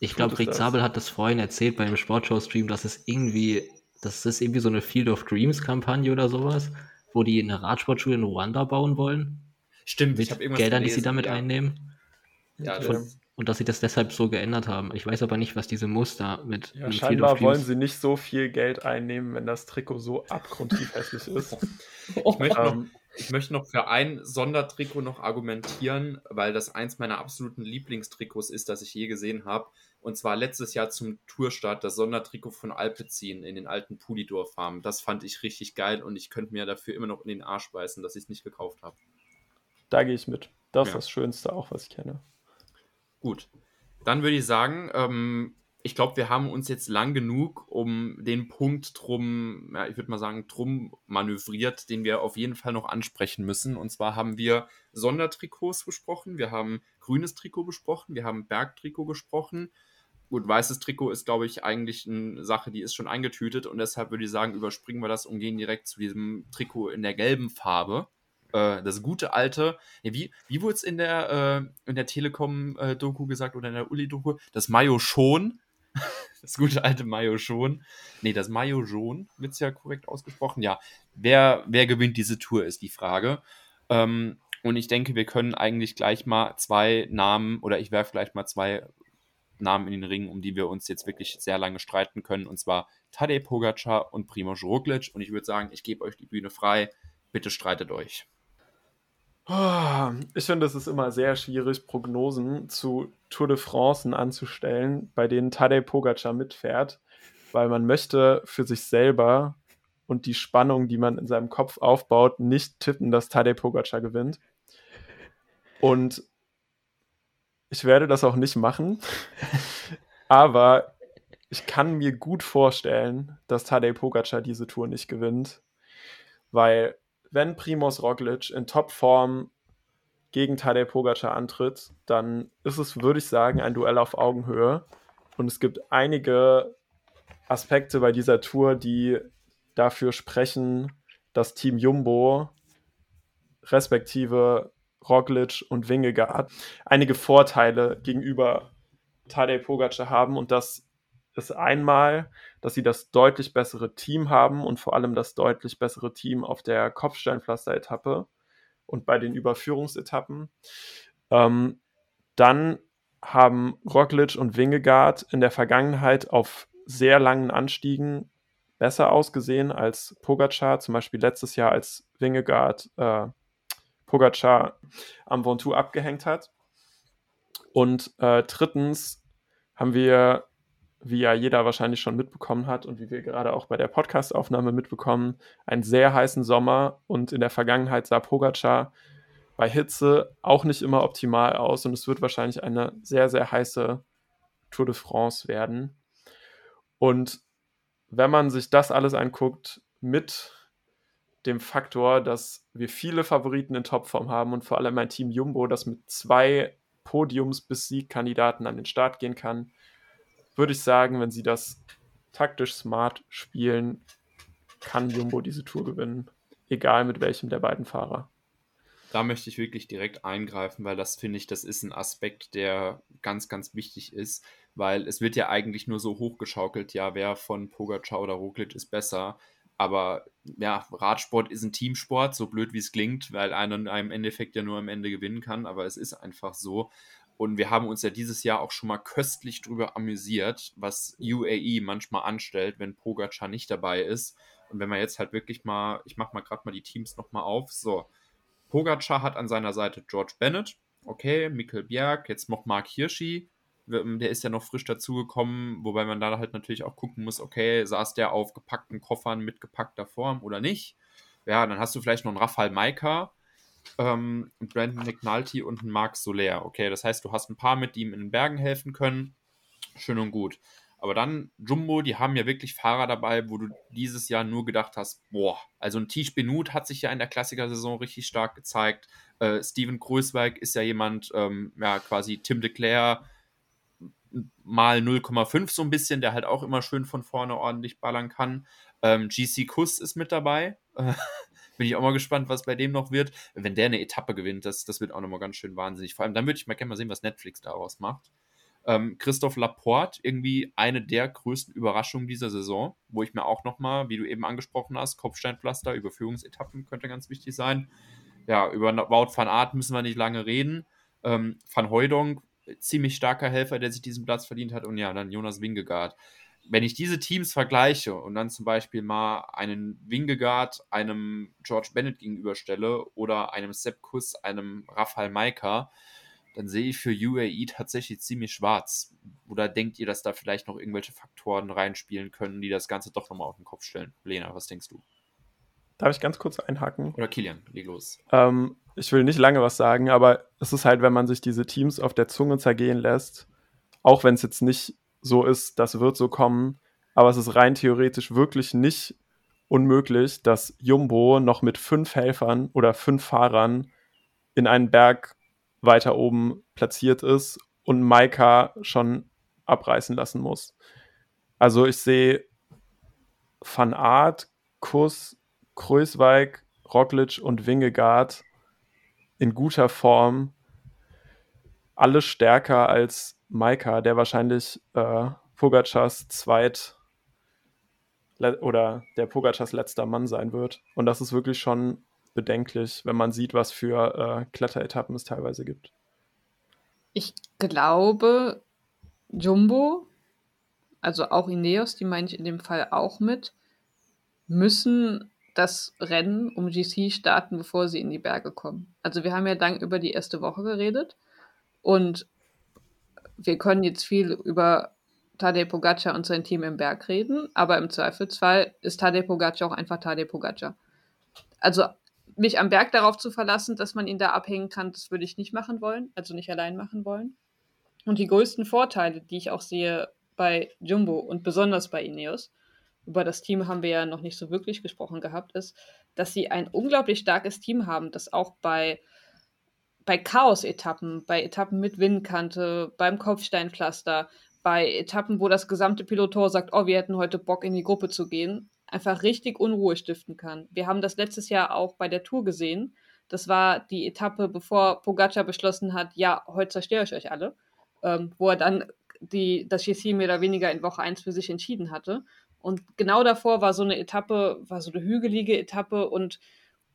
Ich glaube, es Rick? Zabel hat das vorhin erzählt beim Sportshow-Stream, dass es irgendwie, das ist irgendwie so eine Field of Dreams-Kampagne oder sowas, wo die eine Radsportschule in Ruanda bauen wollen, Stimmt, mit Geldern, die sie gelesen, damit ja. einnehmen. Ja, das, Und dass sie das deshalb so geändert haben. Ich weiß aber nicht, was diese Muster mit Ja, scheinbar wollen sie nicht so viel Geld einnehmen, wenn das Trikot so abgrundtief hässlich ist. ich, möchte noch, ähm, ich möchte noch für ein Sondertrikot noch argumentieren, weil das eins meiner absoluten Lieblingstrikots ist, das ich je gesehen habe. Und zwar letztes Jahr zum Tourstart das Sondertrikot von Alpecin in den alten Pulidor-Farben. Das fand ich richtig geil und ich könnte mir dafür immer noch in den Arsch beißen, dass ich es nicht gekauft habe. Da gehe ich mit. Das ist Ja. das Schönste auch, was ich kenne. Gut, dann würde ich sagen, ähm, ich glaube, wir haben uns jetzt lang genug um den Punkt drum, ja, ich würde mal sagen, drum manövriert, den wir auf jeden Fall noch ansprechen müssen. Und zwar haben wir Sondertrikots besprochen, wir haben grünes Trikot besprochen, wir haben Bergtrikot gesprochen. Gut, weißes Trikot ist, glaube ich, eigentlich eine Sache, die ist schon eingetütet und deshalb würde ich sagen, überspringen wir das und gehen direkt zu diesem Trikot in der gelben Farbe. Äh, das gute alte, ja, wie, wie wurde es in der, äh, der Telekom-Doku gesagt oder in der Uli-Doku? Das Mayo schon. Das gute alte Mayo schon. Nee, das Mayo schon wird es ja korrekt ausgesprochen. Ja, wer, wer gewinnt diese Tour, ist die Frage. Ähm, und ich denke, wir können eigentlich gleich mal zwei Namen oder ich werfe gleich mal zwei Namen in den Ring, um die wir uns jetzt wirklich sehr lange streiten können. Und zwar Tadej Pogacar und Primoz Roglic. Und ich würde sagen, ich gebe euch die Bühne frei. Bitte streitet euch. Ich finde, es ist immer sehr schwierig, Prognosen zu Tour de France anzustellen, bei denen Tadej Pogacar mitfährt, weil man möchte für sich selber und die Spannung, die man in seinem Kopf aufbaut, nicht tippen, dass Tadej Pogacar gewinnt. Und ich werde das auch nicht machen, aber ich kann mir gut vorstellen, dass Tadej Pogacar diese Tour nicht gewinnt, weil wenn Primoz Roglic in Topform gegen Tadej Pogacar antritt, dann ist es, würde ich sagen, ein Duell auf Augenhöhe. Und es gibt einige Aspekte bei dieser Tour, die dafür sprechen, dass Team Jumbo respektive Roglic und Wingegaard einige Vorteile gegenüber Tadej Pogacar haben und das ist einmal, dass sie das deutlich bessere Team haben und vor allem das deutlich bessere Team auf der Kopfsteinpflaster-Etappe und bei den Überführungsetappen. Ähm, dann haben Roglic und Wingegaard in der Vergangenheit auf sehr langen Anstiegen besser ausgesehen als Pogacar, zum Beispiel letztes Jahr, als Wingegaard äh, Pogacar am Ventoux abgehängt hat. Und äh, drittens haben wir wie ja jeder wahrscheinlich schon mitbekommen hat und wie wir gerade auch bei der Podcastaufnahme mitbekommen, einen sehr heißen Sommer und in der Vergangenheit sah Pogacar bei Hitze auch nicht immer optimal aus und es wird wahrscheinlich eine sehr, sehr heiße Tour de France werden. Und wenn man sich das alles anguckt mit dem Faktor, dass wir viele Favoriten in Topform haben und vor allem mein Team Jumbo, das mit zwei Podiums- bis Siegkandidaten an den Start gehen kann, würde ich sagen, wenn sie das taktisch smart spielen, kann Jumbo diese Tour gewinnen. Egal mit welchem der beiden Fahrer. Da möchte ich wirklich direkt eingreifen, weil das finde ich, das ist ein Aspekt, der ganz, ganz wichtig ist, weil es wird ja eigentlich nur so hochgeschaukelt, ja, wer von Pogacar oder Roglic ist besser. Aber ja, Radsport ist ein Teamsport, so blöd wie es klingt, weil einer im Endeffekt ja nur am Ende gewinnen kann, aber es ist einfach so. Und wir haben uns ja dieses Jahr auch schon mal köstlich drüber amüsiert, was UAE manchmal anstellt, wenn Pogacar nicht dabei ist. Und wenn man jetzt halt wirklich mal, ich mache mal gerade mal die Teams nochmal auf. So, Pogacar hat an seiner Seite George Bennett, okay, Mikkel Bjerg, jetzt noch Mark Hirschi, der ist ja noch frisch dazugekommen, wobei man da halt natürlich auch gucken muss, okay, saß der auf gepackten Koffern mit gepackter Form oder nicht? Ja, dann hast du vielleicht noch einen Rafael Maika, ähm, Brandon McNulty und einen Marc Soler. Okay, das heißt, du hast ein paar mit, die ihm in den Bergen helfen können. Schön und gut. Aber dann Jumbo, die haben ja wirklich Fahrer dabei, wo du dieses Jahr nur gedacht hast, boah, also ein Tisch Benut hat sich ja in der Klassiker-Saison richtig stark gezeigt. Äh, Steven Kreuzweig ist ja jemand, ähm, ja, quasi Tim de mal 0,5 so ein bisschen, der halt auch immer schön von vorne ordentlich ballern kann. Ähm, GC Kuss ist mit dabei. bin ich auch mal gespannt, was bei dem noch wird. Wenn der eine Etappe gewinnt, das, das wird auch nochmal ganz schön wahnsinnig. Vor allem dann würde ich mal gerne mal sehen, was Netflix daraus macht. Ähm, Christoph Laporte, irgendwie eine der größten Überraschungen dieser Saison, wo ich mir auch nochmal, wie du eben angesprochen hast, Kopfsteinpflaster, Überführungsetappen könnte ganz wichtig sein. Ja, über Wout van Art müssen wir nicht lange reden. Ähm, van Heudong, ziemlich starker Helfer, der sich diesen Platz verdient hat. Und ja, dann Jonas Wingegaard wenn ich diese Teams vergleiche und dann zum Beispiel mal einen Wingegaard einem George Bennett gegenüberstelle oder einem Sepp Kuss, einem Rafael Maika, dann sehe ich für UAE tatsächlich ziemlich schwarz. Oder denkt ihr, dass da vielleicht noch irgendwelche Faktoren reinspielen können, die das Ganze doch nochmal auf den Kopf stellen? Lena, was denkst du? Darf ich ganz kurz einhaken? Oder Kilian, leg los. Ähm, ich will nicht lange was sagen, aber es ist halt, wenn man sich diese Teams auf der Zunge zergehen lässt, auch wenn es jetzt nicht so ist, das wird so kommen. Aber es ist rein theoretisch wirklich nicht unmöglich, dass Jumbo noch mit fünf Helfern oder fünf Fahrern in einen Berg weiter oben platziert ist und Maika schon abreißen lassen muss. Also ich sehe Van Aert, Kuss, Kruiswijk, Roglic und Wingegaard in guter Form alle stärker als Maika, der wahrscheinlich äh, Pogacars zweit oder der Pogacars letzter Mann sein wird. Und das ist wirklich schon bedenklich, wenn man sieht, was für äh, Kletteretappen es teilweise gibt. Ich glaube, Jumbo, also auch Ineos, die meine ich in dem Fall auch mit, müssen das Rennen um GC starten, bevor sie in die Berge kommen. Also wir haben ja dann über die erste Woche geredet und wir können jetzt viel über Tadej Pogacar und sein Team im Berg reden, aber im Zweifelsfall ist Tadej Pogacar auch einfach Tadej Pogacar. Also mich am Berg darauf zu verlassen, dass man ihn da abhängen kann, das würde ich nicht machen wollen, also nicht allein machen wollen. Und die größten Vorteile, die ich auch sehe bei Jumbo und besonders bei Ineos, über das Team haben wir ja noch nicht so wirklich gesprochen gehabt, ist, dass sie ein unglaublich starkes Team haben, das auch bei bei Chaos-Etappen, bei Etappen mit Windkante, beim Kopfsteinpflaster, bei Etappen, wo das gesamte Pilotor sagt, oh, wir hätten heute Bock in die Gruppe zu gehen, einfach richtig Unruhe stiften kann. Wir haben das letztes Jahr auch bei der Tour gesehen. Das war die Etappe, bevor Pogacar beschlossen hat, ja, heute zerstöre ich euch alle, ähm, wo er dann die, das GC mehr oder weniger in Woche 1 für sich entschieden hatte. Und genau davor war so eine Etappe, war so eine hügelige Etappe und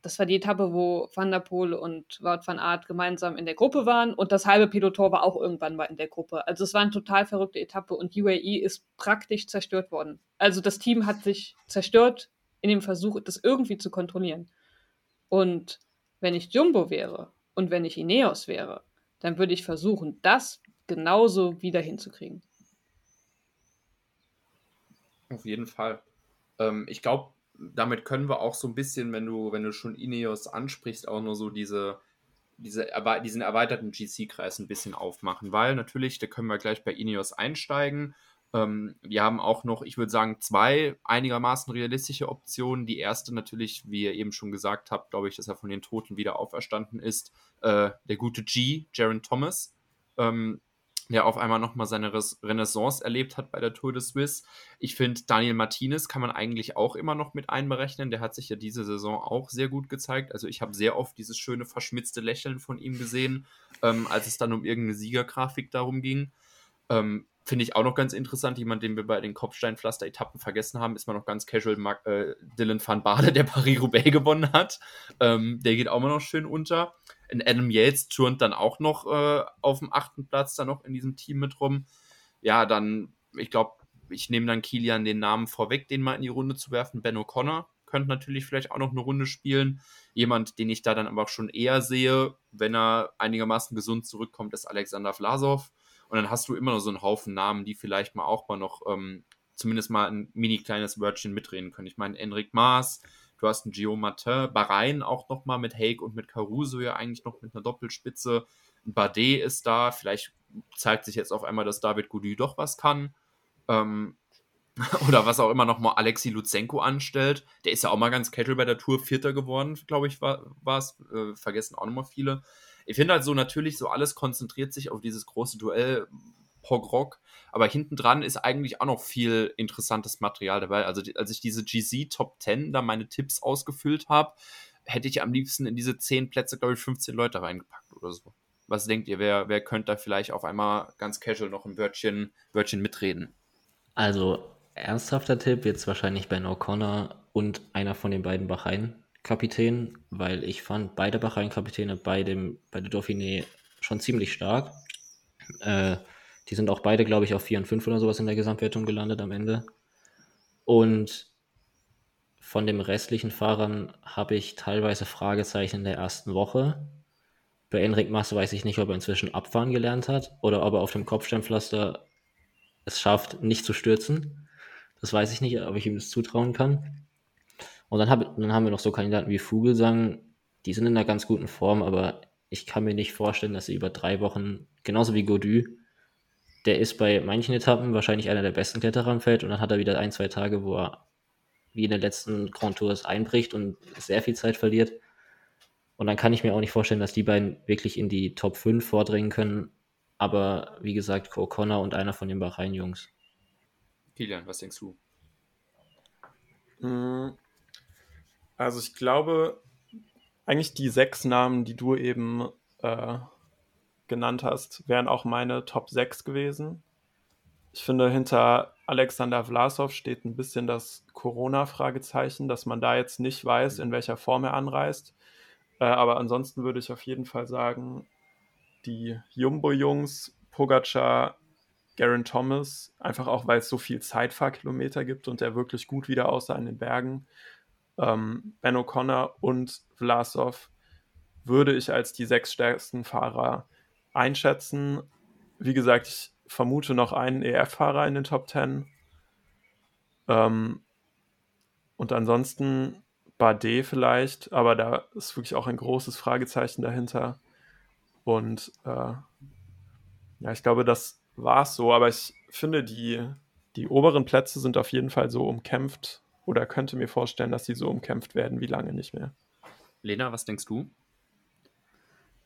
das war die Etappe, wo Van der Poel und Wout van Aert gemeinsam in der Gruppe waren und das halbe Peloton war auch irgendwann mal in der Gruppe. Also es war eine total verrückte Etappe und UAE ist praktisch zerstört worden. Also das Team hat sich zerstört in dem Versuch, das irgendwie zu kontrollieren. Und wenn ich Jumbo wäre und wenn ich Ineos wäre, dann würde ich versuchen, das genauso wieder hinzukriegen. Auf jeden Fall. Ähm, ich glaube, damit können wir auch so ein bisschen, wenn du, wenn du schon Ineos ansprichst, auch nur so diese, diese diesen erweiterten GC-Kreis ein bisschen aufmachen, weil natürlich, da können wir gleich bei Ineos einsteigen. Ähm, wir haben auch noch, ich würde sagen, zwei einigermaßen realistische Optionen. Die erste natürlich, wie ihr eben schon gesagt habt, glaube ich, dass er von den Toten wieder auferstanden ist, äh, der gute G, Jaron Thomas. Ähm, der auf einmal nochmal seine Renaissance erlebt hat bei der Tour de Suisse. Ich finde, Daniel Martinez kann man eigentlich auch immer noch mit einberechnen. Der hat sich ja diese Saison auch sehr gut gezeigt. Also ich habe sehr oft dieses schöne verschmitzte Lächeln von ihm gesehen, ähm, als es dann um irgendeine Siegergrafik darum ging. Ähm, Finde ich auch noch ganz interessant. Jemand, den wir bei den Kopfsteinpflaster-Etappen vergessen haben, ist mal noch ganz casual Mark, äh, Dylan van Bade, der Paris-Roubaix gewonnen hat. Ähm, der geht auch mal noch schön unter. Und Adam Yates turnt dann auch noch äh, auf dem achten Platz dann noch in diesem Team mit rum. Ja, dann, ich glaube, ich nehme dann Kilian den Namen vorweg, den mal in die Runde zu werfen. Ben O'Connor könnte natürlich vielleicht auch noch eine Runde spielen. Jemand, den ich da dann aber schon eher sehe, wenn er einigermaßen gesund zurückkommt, ist Alexander Vlasov. Und dann hast du immer noch so einen Haufen Namen, die vielleicht mal auch mal noch ähm, zumindest mal ein mini kleines Wörtchen mitreden können. Ich meine, Enric Maas, du hast einen Gio Martin, Bahrain auch nochmal mit Haig und mit Caruso ja eigentlich noch mit einer Doppelspitze. Bardet ist da, vielleicht zeigt sich jetzt auf einmal, dass David Goudy doch was kann. Ähm, oder was auch immer nochmal Alexi Luzenko anstellt. Der ist ja auch mal ganz casual bei der Tour Vierter geworden, glaube ich, war es. Äh, vergessen auch nochmal viele. Ich finde halt so natürlich, so alles konzentriert sich auf dieses große Duell Pogrock, aber hinten dran ist eigentlich auch noch viel interessantes Material dabei. Also als ich diese GC Top 10 da meine Tipps ausgefüllt habe, hätte ich am liebsten in diese 10 Plätze, glaube ich, 15 Leute reingepackt oder so. Was denkt ihr, wer, wer könnte da vielleicht auf einmal ganz casual noch ein Wörtchen, Wörtchen mitreden? Also ernsthafter Tipp jetzt wahrscheinlich Ben O'Connor und einer von den beiden Bahrain Kapitän, weil ich fand beide Bahrain-Kapitäne bei, bei der Dauphiné schon ziemlich stark. Äh, die sind auch beide, glaube ich, auf 4 und 5 oder sowas in der Gesamtwertung gelandet am Ende. Und von den restlichen Fahrern habe ich teilweise Fragezeichen in der ersten Woche. Bei Enric Mas weiß ich nicht, ob er inzwischen abfahren gelernt hat oder ob er auf dem Kopfsteinpflaster es schafft, nicht zu stürzen. Das weiß ich nicht, ob ich ihm das zutrauen kann. Und dann, hab, dann haben wir noch so Kandidaten wie Vogelsang, die sind in einer ganz guten Form, aber ich kann mir nicht vorstellen, dass sie über drei Wochen, genauso wie Godu, der ist bei manchen Etappen wahrscheinlich einer der besten Kletterer am Feld und dann hat er wieder ein, zwei Tage, wo er wie in den letzten Grand Tours einbricht und sehr viel Zeit verliert. Und dann kann ich mir auch nicht vorstellen, dass die beiden wirklich in die Top 5 vordringen können. Aber wie gesagt, O'Connor und einer von den Bahrain-Jungs. Kilian, was denkst du? Hm, also ich glaube, eigentlich die sechs Namen, die du eben äh, genannt hast, wären auch meine Top 6 gewesen. Ich finde, hinter Alexander Vlasov steht ein bisschen das Corona-Fragezeichen, dass man da jetzt nicht weiß, in welcher Form er anreist. Äh, aber ansonsten würde ich auf jeden Fall sagen, die Jumbo-Jungs, Pogacar, Garen Thomas, einfach auch, weil es so viel Zeitfahrkilometer gibt und er wirklich gut wieder aussah in den Bergen, ähm, Ben O'Connor und Vlasov würde ich als die sechs stärksten Fahrer einschätzen. Wie gesagt, ich vermute noch einen EF-Fahrer in den Top 10. Ähm, und ansonsten Bardet vielleicht, aber da ist wirklich auch ein großes Fragezeichen dahinter. Und äh, ja, ich glaube, das war es so, aber ich finde, die, die oberen Plätze sind auf jeden Fall so umkämpft oder könnte mir vorstellen, dass sie so umkämpft werden wie lange nicht mehr. Lena, was denkst du?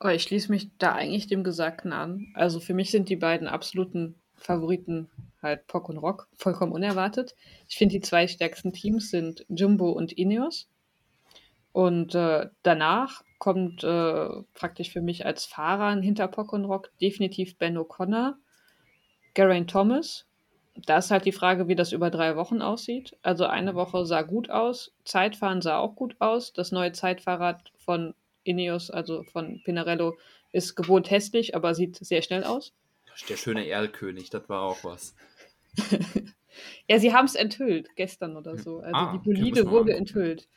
Oh, ich schließe mich da eigentlich dem Gesagten an. Also für mich sind die beiden absoluten Favoriten halt Pock und Rock, vollkommen unerwartet. Ich finde, die zwei stärksten Teams sind Jumbo und Ineos. Und äh, danach kommt äh, praktisch für mich als Fahrer hinter Pock und Rock definitiv Ben O'Connor, Geraint Thomas da ist halt die Frage, wie das über drei Wochen aussieht. Also eine Woche sah gut aus, Zeitfahren sah auch gut aus. Das neue Zeitfahrrad von Ineos, also von Pinarello, ist gewohnt hässlich, aber sieht sehr schnell aus. Der schöne Erlkönig, das war auch was. ja, sie haben es enthüllt, gestern oder so. Also ah, die Bolide wurde enthüllt.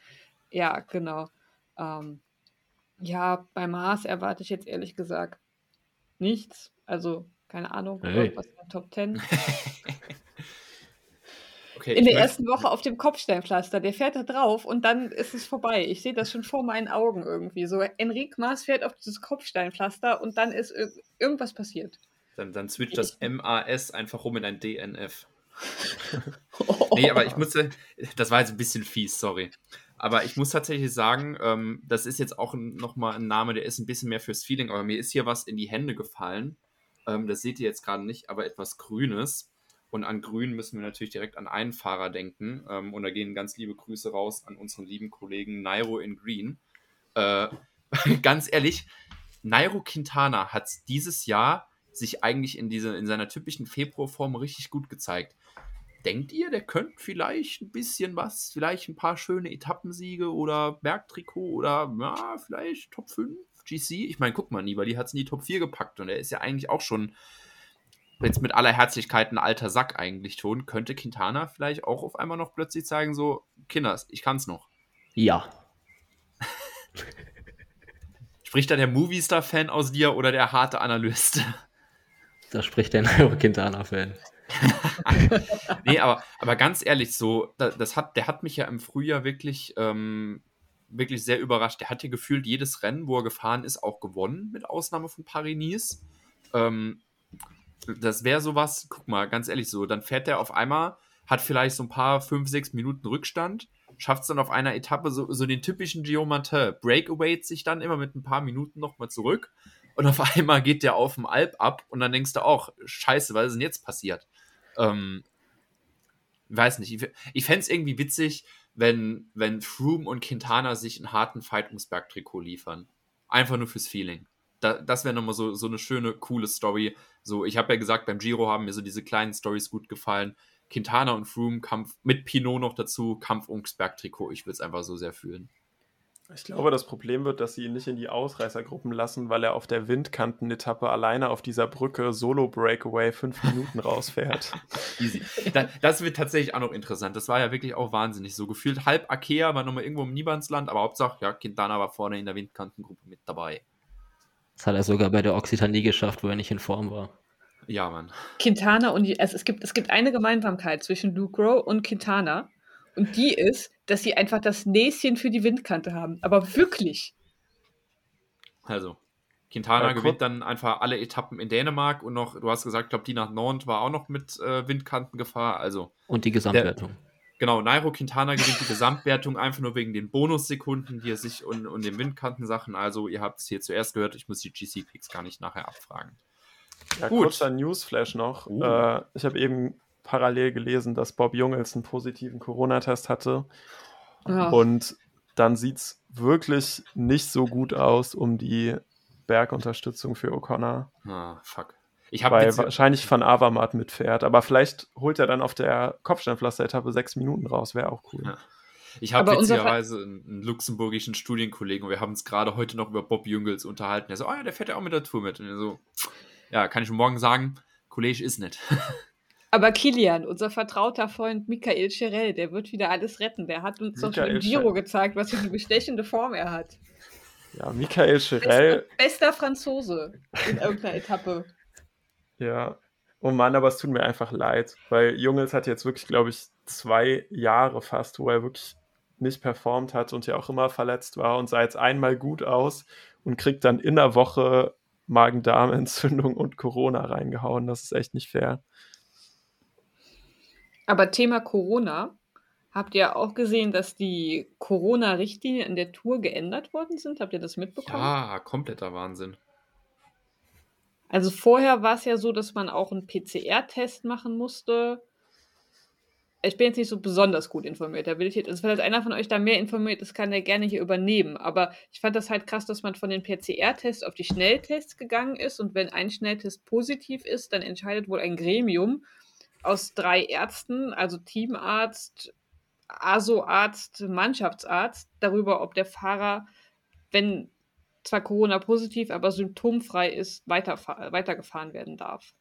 Ja, genau. Ähm, ja, beim Mars erwarte ich jetzt ehrlich gesagt nichts. Also keine Ahnung, hey. was in der Top 10. Okay, in der ersten Woche auf dem Kopfsteinpflaster. Der fährt da drauf und dann ist es vorbei. Ich sehe das schon vor meinen Augen irgendwie. So, Enrique Maas fährt auf dieses Kopfsteinpflaster und dann ist irgendwas passiert. Dann, dann switcht das MAS einfach rum in ein DNF. nee, aber ich musste, das war jetzt ein bisschen fies, sorry. Aber ich muss tatsächlich sagen, ähm, das ist jetzt auch nochmal ein Name, der ist ein bisschen mehr fürs Feeling, aber mir ist hier was in die Hände gefallen. Ähm, das seht ihr jetzt gerade nicht, aber etwas Grünes. Und an Grün müssen wir natürlich direkt an einen Fahrer denken. Ähm, und da gehen ganz liebe Grüße raus an unseren lieben Kollegen Nairo in Green. Äh, ganz ehrlich, Nairo Quintana hat dieses Jahr sich eigentlich in, diese, in seiner typischen Februarform richtig gut gezeigt. Denkt ihr, der könnte vielleicht ein bisschen was, vielleicht ein paar schöne Etappensiege oder Bergtrikot oder ja, vielleicht Top 5 GC? Ich meine, guck mal, Nibali hat es in die Top 4 gepackt und er ist ja eigentlich auch schon jetzt mit aller Herzlichkeit ein alter Sack eigentlich schon. Könnte Quintana vielleicht auch auf einmal noch plötzlich zeigen, so, Kinders, ich kann's noch. Ja. Spricht da der Movistar-Fan aus dir oder der harte Analyst? Da spricht der Nairo Quintana-Fan. nee, aber, aber ganz ehrlich, so, das hat, der hat mich ja im Frühjahr wirklich, ähm, wirklich sehr überrascht. Der hat ja gefühlt jedes Rennen, wo er gefahren ist, auch gewonnen, mit Ausnahme von Paris-Nice. Ähm, das wäre sowas, guck mal, ganz ehrlich so, dann fährt der auf einmal, hat vielleicht so ein paar, fünf, sechs Minuten Rückstand, schafft es dann auf einer Etappe so, so den typischen Gio Martin, breakaway sich dann immer mit ein paar Minuten nochmal zurück und auf einmal geht der auf dem Alp ab und dann denkst du auch, scheiße, was ist denn jetzt passiert? Ähm, weiß nicht, ich, ich fände es irgendwie witzig, wenn, wenn Froome und Quintana sich einen harten Fight ums Bergtrikot liefern. Einfach nur fürs Feeling. Da, das wäre nochmal so, so eine schöne, coole Story. So, ich habe ja gesagt, beim Giro haben mir so diese kleinen Stories gut gefallen. Quintana und Froome, Kampf mit Pinot noch dazu, Kampf ums Bergtrikot. Ich würde es einfach so sehr fühlen. Ich glaube, das Problem wird, dass sie ihn nicht in die Ausreißergruppen lassen, weil er auf der Windkanten-Etappe alleine auf dieser Brücke Solo-Breakaway fünf Minuten rausfährt. Easy. Das wird tatsächlich auch noch interessant. Das war ja wirklich auch wahnsinnig. So gefühlt halb Akea war nochmal irgendwo im Niemandsland, aber Hauptsache, ja, Quintana war vorne in der Windkantengruppe mit dabei. Das hat er sogar bei der Occitanie geschafft, wo er nicht in Form war. Ja, Mann. Quintana und die, also es gibt, es gibt eine Gemeinsamkeit zwischen Luke Rowe und Quintana. Und die ist, dass sie einfach das Näschen für die Windkante haben. Aber wirklich. Also, Quintana ja, gewinnt dann einfach alle Etappen in Dänemark und noch, du hast gesagt, ich glaube, die nach Nantes war auch noch mit äh, Windkantengefahr. Also, und die Gesamtwertung. Der, genau, Nairo Quintana gewinnt die Gesamtwertung einfach nur wegen den Bonussekunden, die er sich und, und den Windkantensachen. Also, ihr habt es hier zuerst gehört, ich muss die GC-Picks gar nicht nachher abfragen. Ja, Gut. kurzer Newsflash noch. Uh. Äh, ich habe eben parallel gelesen, dass Bob Jungels einen positiven Corona-Test hatte. Ja. Und dann sieht es wirklich nicht so gut aus um die Bergunterstützung für O'Connor. Ah, fuck. Ich Weil wahrscheinlich von Avamat mitfährt. Aber vielleicht holt er dann auf der Kopfsteinpflaster-Etappe sechs Minuten raus. Wäre auch cool. Ja. Ich habe witzigerweise einen, einen, luxemburgischen Studienkollegen und wir haben uns gerade heute noch über Bob Jungels unterhalten. Er so, oh ja, der fährt ja auch mit der Tour mit. Und er so, ja, kann ich morgen sagen, Kollege ist nicht. Aber Kilian, unser vertrauter Freund Michael Cherel, der wird wieder alles retten. Der hat uns doch schon im Giro gezeigt, was für eine bestechende Form er hat. Ja, Michael Cherel. Bester, bester Franzose in irgendeiner Etappe. Ja. Oh Mann, aber es tut mir einfach leid, weil Jungels hat jetzt wirklich, glaube ich, zwei Jahre fast, wo er wirklich nicht performt hat und ja auch immer verletzt war und sah jetzt einmal gut aus und kriegt dann in der Woche Magen-Darm-Entzündung und Corona reingehauen. Das ist echt nicht fair. Aber Thema Corona. Habt ihr auch gesehen, dass die Corona-Richtlinien in der Tour geändert worden sind? Habt ihr das mitbekommen? Ja, kompletter Wahnsinn. Also vorher war es ja so, dass man auch einen PCR-Test machen musste. Ich bin jetzt nicht so besonders gut informiert. Da will ich jetzt, also falls einer von euch da mehr informiert ist, kann der gerne hier übernehmen. Aber ich fand das halt krass, dass man von den PCR-Tests auf die Schnelltests gegangen ist. Und wenn ein Schnelltest positiv ist, dann entscheidet wohl ein Gremium, aus drei Ärzten, also Teamarzt, ASO-Arzt, Mannschaftsarzt, darüber, ob der Fahrer, wenn zwar Corona positiv, aber symptomfrei ist, weitergefahren werden darf.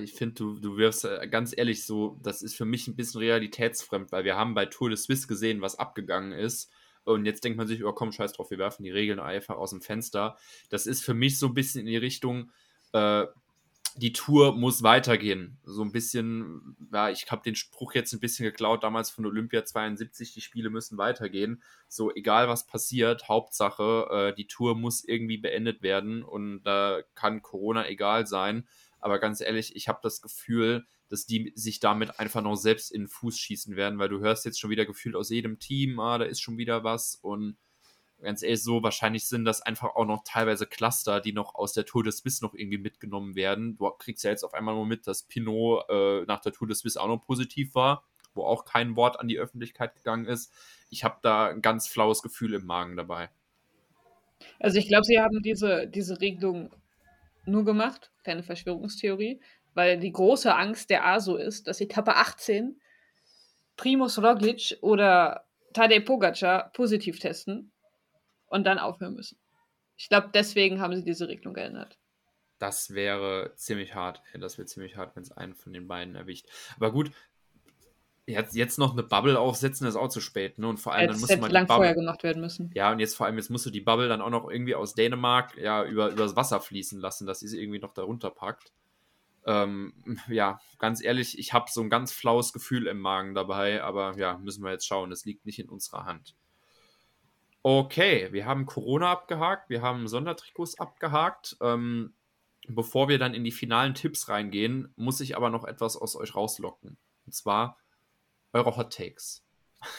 Ich finde, du, du wirst äh, ganz ehrlich so, das ist für mich ein bisschen realitätsfremd, weil wir haben bei Tour de Suisse gesehen, was abgegangen ist. Und jetzt denkt man sich, oh komm, scheiß drauf, wir werfen die Regeln einfach aus dem Fenster. Das ist für mich so ein bisschen in die Richtung, äh, die Tour muss weitergehen. So ein bisschen, ja, ich habe den Spruch jetzt ein bisschen geklaut, damals von Olympia 72, die Spiele müssen weitergehen. So, egal was passiert, Hauptsache, äh, die Tour muss irgendwie beendet werden und da äh, kann Corona egal sein. Aber ganz ehrlich, ich habe das Gefühl, dass die sich damit einfach noch selbst in den Fuß schießen werden, weil du hörst jetzt schon wieder gefühlt aus jedem Team, ah, da ist schon wieder was und ganz ehrlich so, wahrscheinlich sind das einfach auch noch teilweise Cluster, die noch aus der Tour de Suisse noch irgendwie mitgenommen werden. Du kriegst ja jetzt auf einmal nur mit, dass Pinot äh, nach der Tour de Suisse auch noch positiv war, wo auch kein Wort an die Öffentlichkeit gegangen ist. Ich habe da ein ganz flaues Gefühl im Magen dabei. Also ich glaube, sie haben diese, diese Regelung nur gemacht, keine Verschwörungstheorie, weil die große Angst der ASO ist, dass Etappe 18 Primus Roglic oder Tadej Pogacar positiv testen und dann aufhören müssen. Ich glaube, deswegen haben sie diese Regelung geändert. Das wäre ziemlich hart. Das wäre ziemlich hart, wenn es einen von den beiden erwischt. Aber gut, jetzt, jetzt noch eine Bubble aufsetzen, ist auch zu spät. Ne? Und vor allem, dann muss man lang Bubble, vorher gemacht werden müssen. Ja, und jetzt vor allem, jetzt musst du die Bubble dann auch noch irgendwie aus Dänemark ja, über, übers Wasser fließen lassen, dass sie sie irgendwie noch darunter packt. Ähm, ja, ganz ehrlich, ich habe so ein ganz flaues Gefühl im Magen dabei, aber ja, müssen wir jetzt schauen. Es liegt nicht in unserer Hand. Okay, wir haben Corona abgehakt, wir haben Sondertrikots abgehakt. Ähm, bevor wir dann in die finalen Tipps reingehen, muss ich aber noch etwas aus euch rauslocken. Und zwar eure Hot Takes.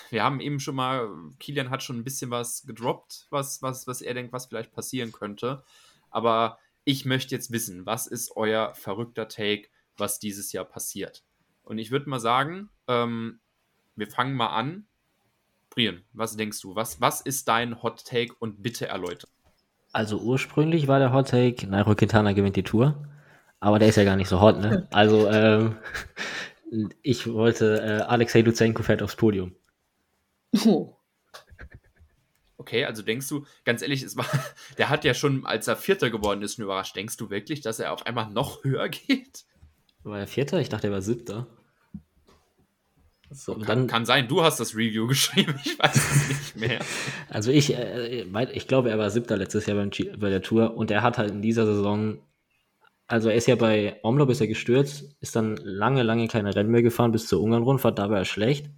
Wir haben eben schon mal, Kilian hat schon ein bisschen was gedroppt, was, was, was er denkt, was vielleicht passieren könnte. Aber ich möchte jetzt wissen, was ist euer verrückter Take, was dieses Jahr passiert? Und ich würde mal sagen, ähm, wir fangen mal an Brian, was denkst du? Was, was ist dein Hot Take und bitte erläutern? Also ursprünglich war der Hot Take, Nairo Quintana gewinnt die Tour. Aber der ist ja gar nicht so hot, ne? Also, ähm, ich wollte, äh, Alexei Lutsenko fährt aufs Podium. Oh. Okay, also denkst du, ganz ehrlich, es war, der hat ja schon, als er Vierter geworden ist, überrascht. Denkst du wirklich, dass er auf einmal noch höher geht? War er Vierter? Ich dachte, er war Siebter. So, kann, dann, kann sein, du hast das Review geschrieben, ich weiß es nicht mehr. Also ich, äh, ich glaube, er war siebter letztes Jahr beim, bei der Tour und er hat halt in dieser Saison, also er ist ja bei Omlop ist er gestürzt, ist dann lange, lange keine Rennen mehr gefahren bis zur Ungarn-Rundfahrt, da war er schlecht.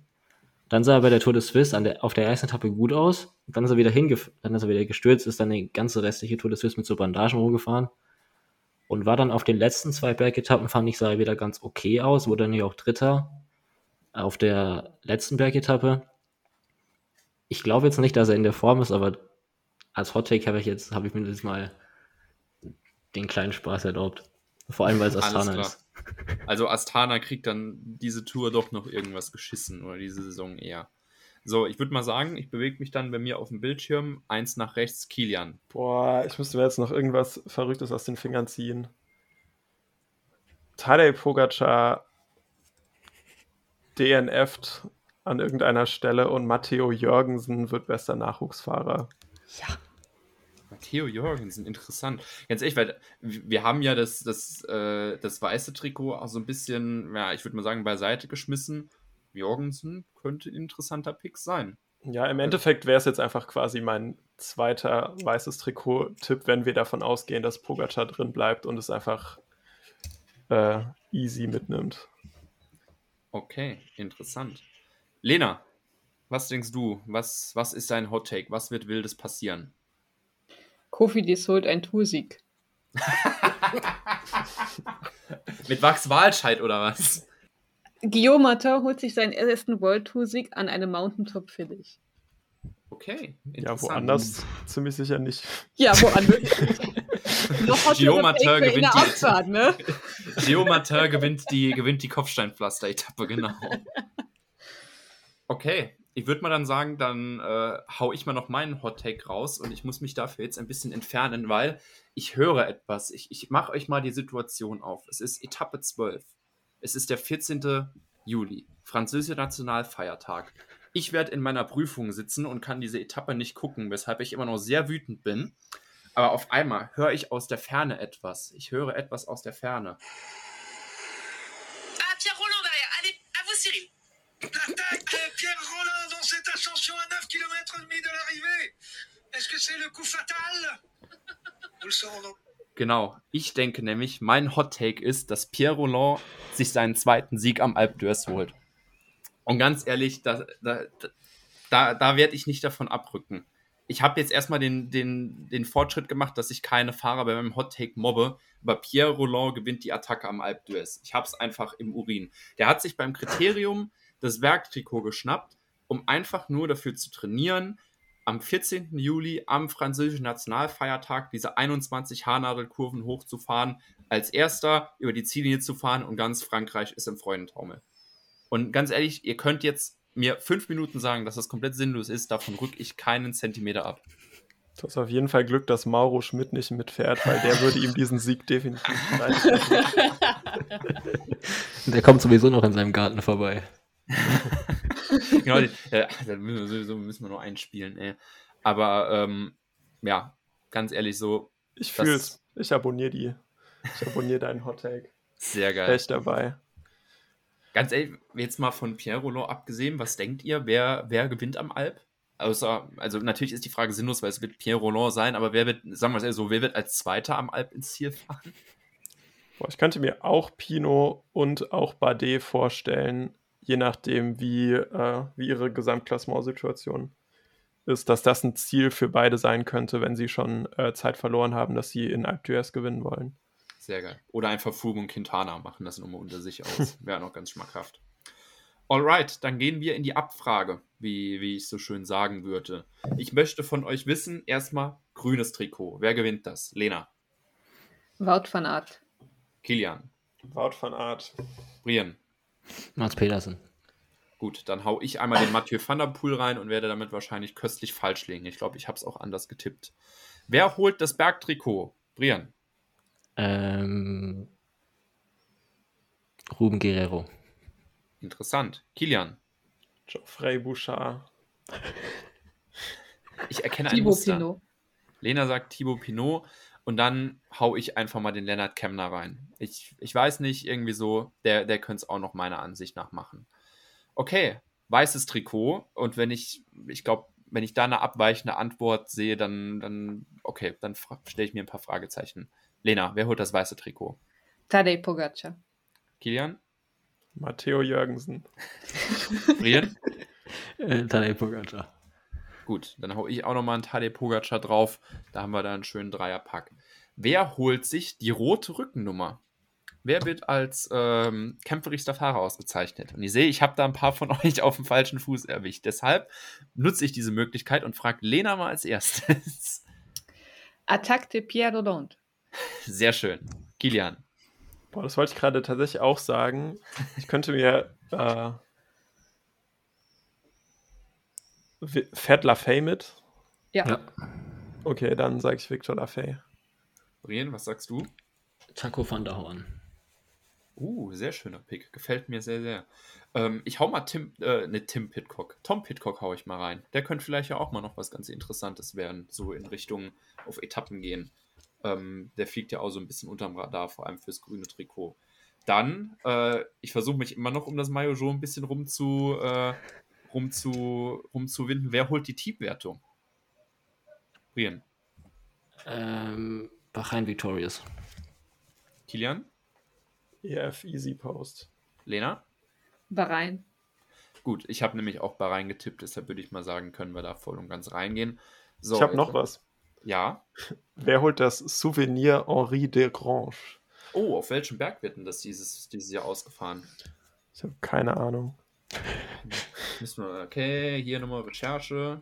Dann sah er bei der Tour de Suisse an der, auf der ersten Etappe gut aus, dann ist er wieder hingef dann ist er wieder gestürzt, ist dann die ganze restliche Tour de Suisse mit so Bandagen rumgefahren und war dann auf den letzten zwei Bergetappen, fand ich, sah er wieder ganz okay aus, wurde dann ja auch Dritter auf der letzten Bergetappe. Ich glaube jetzt nicht, dass er in der Form ist, aber als Hot Take habe ich jetzt, habe ich mir jetzt mal den kleinen Spaß erlaubt. Vor allem, weil es Astana ist. Also Astana kriegt dann diese Tour doch noch irgendwas geschissen oder diese Saison eher. So, ich würde mal sagen, ich bewege mich dann bei mir auf dem Bildschirm. Eins nach rechts, Kilian. Boah, ich müsste mir jetzt noch irgendwas Verrücktes aus den Fingern ziehen. Tadej Pogacar DNFt an irgendeiner Stelle und Matteo Jürgensen wird bester Nachwuchsfahrer. Ja. Matteo Jürgensen, interessant. Ganz ehrlich, weil wir haben ja das, das, äh, das weiße Trikot auch so ein bisschen, ja, ich würde mal sagen, beiseite geschmissen. Jorgensen könnte ein interessanter Pick sein. Ja, im Endeffekt wäre es jetzt einfach quasi mein zweiter weißes Trikot-Tipp, wenn wir davon ausgehen, dass Pogacar drin bleibt und es einfach äh, easy mitnimmt. Okay, interessant. Lena, was denkst du? Was, was ist dein Hot Take? Was wird Wildes passieren? Kofi Dies holt ein Toursieg. Mit Max Walscheid oder was? Guillaume Martin holt sich seinen ersten World Tour Sieg an einem Mountaintop Village. Okay. Ja, woanders ziemlich sicher nicht. Ja, woanders. Geomateur gewinnt, die, Abfahrt, ne? Geomateur gewinnt die, gewinnt die Kopfsteinpflaster-Etappe, genau. Okay, ich würde mal dann sagen, dann äh, hau ich mal noch meinen Hot Take raus und ich muss mich dafür jetzt ein bisschen entfernen, weil ich höre etwas. Ich, ich mache euch mal die Situation auf. Es ist Etappe 12. Es ist der 14. Juli, französischer Nationalfeiertag. Ich werde in meiner Prüfung sitzen und kann diese Etappe nicht gucken, weshalb ich immer noch sehr wütend bin. Aber auf einmal höre ich aus der Ferne etwas. Ich höre etwas aus der Ferne. Ah, Pierre Roland derrière. Allez, à vous, Cyril. L'attaque Pierre Roland dans cette ascension à 9 km et demi de l'arrivée. Est-ce que c'est le coup fatal Nous le saurons donc. Genau. Ich denke nämlich, mein Hot Take ist, dass Pierre Roland sich seinen zweiten Sieg am Alpe d'Huez holt. Und ganz ehrlich, da, da, da, da werde ich nicht davon abrücken. Ich habe jetzt erstmal den, den, den Fortschritt gemacht, dass ich keine Fahrer bei meinem Hot Take mobbe, aber Pierre Roland gewinnt die Attacke am Alpe d'Huez. Ich habe es einfach im Urin. Der hat sich beim Kriterium das Werktrikot geschnappt, um einfach nur dafür zu trainieren, am 14. Juli am französischen Nationalfeiertag diese 21 Haarnadelkurven hochzufahren, als erster über die Ziellinie zu fahren und ganz Frankreich ist im Freudentaumel. Und ganz ehrlich, ihr könnt jetzt mir fünf Minuten sagen, dass das komplett sinnlos ist, davon rück ich keinen Zentimeter ab. Du hast auf jeden Fall Glück, dass Mauro Schmidt nicht mitfährt, weil der würde ihm diesen Sieg definitiv leisten. Der kommt sowieso noch in seinem Garten vorbei. genau, ja, da müssen wir sowieso müssen wir nur einspielen, ey. Aber ähm, ja, ganz ehrlich, so. Ich fühl's. Ich abonniere die. Ich abonniere deinen Hot Take. Sehr geil. Echt dabei. Ganz ehrlich, jetzt mal von Pierre Roland abgesehen, was denkt ihr, wer, wer gewinnt am Alp? Außer, also natürlich ist die Frage sinnlos, weil es wird Pierre Roland sein, aber wer wird, sagen wir es so, wer wird als Zweiter am Alp ins Ziel fahren? Boah, ich könnte mir auch Pinot und auch Bardet vorstellen, je nachdem, wie, äh, wie ihre Gesamtklassementsituation ist, dass das ein Ziel für beide sein könnte, wenn sie schon äh, Zeit verloren haben, dass sie in Alpe d'Huez gewinnen wollen. Sehr geil. Oder einfach Froome und Quintana machen das nochmal unter sich aus. Wäre noch ganz schmackhaft. Alright, dann gehen wir in die Abfrage, wie, wie ich so schön sagen würde. Ich möchte von euch wissen, erstmal grünes Trikot. Wer gewinnt das? Lena, Wout van Art. Kilian, Wout van Art. Brian. Mats Pedersen. Gut, dann hau ich einmal den Mathieu van der Poel rein und werde damit wahrscheinlich köstlich falsch liegen. Ich glaube, ich habe es auch anders getippt. Wer holt das Bergtrikot? Brian, Ähm, Ruben Guerrero. interessant. Kilian, Geoffrey Bouchard. ich erkenne ein Thibaut Muster. Pinot. Lena sagt Thibaut Pinot und dann hau ich einfach mal den Lennart Kemner rein. Ich, ich weiß nicht, irgendwie so, der, der könnte es auch noch meiner Ansicht nach machen. Okay, weißes Trikot und wenn ich, ich glaube, wenn ich da eine abweichende Antwort sehe, dann, dann okay, dann stelle ich mir ein paar Fragezeichen. Lena, wer holt das weiße Trikot? Tadej Pogacar. Kilian? Matteo Jürgensen. Brian? Äh, Tadej Pogacar. Gut, dann hau ich auch nochmal einen Tadej Pogacar drauf. Da haben wir da einen schönen Dreierpack. Wer holt sich die rote Rückennummer? Wer wird als ähm, kämpferischster Fahrer ausgezeichnet? Und ich sehe, ich habe da ein paar von euch auf dem falschen Fuß erwischt. Deshalb nutze ich diese Möglichkeit und frage Lena mal als erstes. Attaque de Pierre Roland. Sehr schön. Kilian. Boah, das wollte ich gerade tatsächlich auch sagen. Ich könnte mir. Äh, fährt Lafay mit? Ja. Ja. Okay, dann sage ich Victor Lafay. Brian, was sagst du? Taco van der Horn. Uh, sehr schöner Pick. Gefällt mir sehr, sehr. Ähm, ich hau mal Tim, äh, ne, Tim Pitcock. Tom Pitcock hau ich mal rein. Der könnte vielleicht ja auch mal noch was ganz Interessantes werden, so in Richtung auf Etappen gehen. Ähm, der fliegt ja auch so ein bisschen unterm Radar, vor allem fürs grüne Trikot. Dann, äh, ich versuche mich immer noch um das Maillot Jaune ein bisschen rumzu, äh, rumzu, rumzuwinden. Wer holt die Teamwertung? Brian. Ähm, Bahrain Victorious. Kilian? EF Easy Post. Lena? Bahrain. Gut, ich habe nämlich auch bei getippt, deshalb würde ich mal sagen, können wir da voll und ganz reingehen. So, ich habe noch was. Ja. Wer holt das Souvenir Henri de Grange? Oh, auf welchem Berg wird denn das dieses, dieses Jahr ausgefahren? Ich habe keine Ahnung. Müssen wir, okay, hier nochmal Recherche.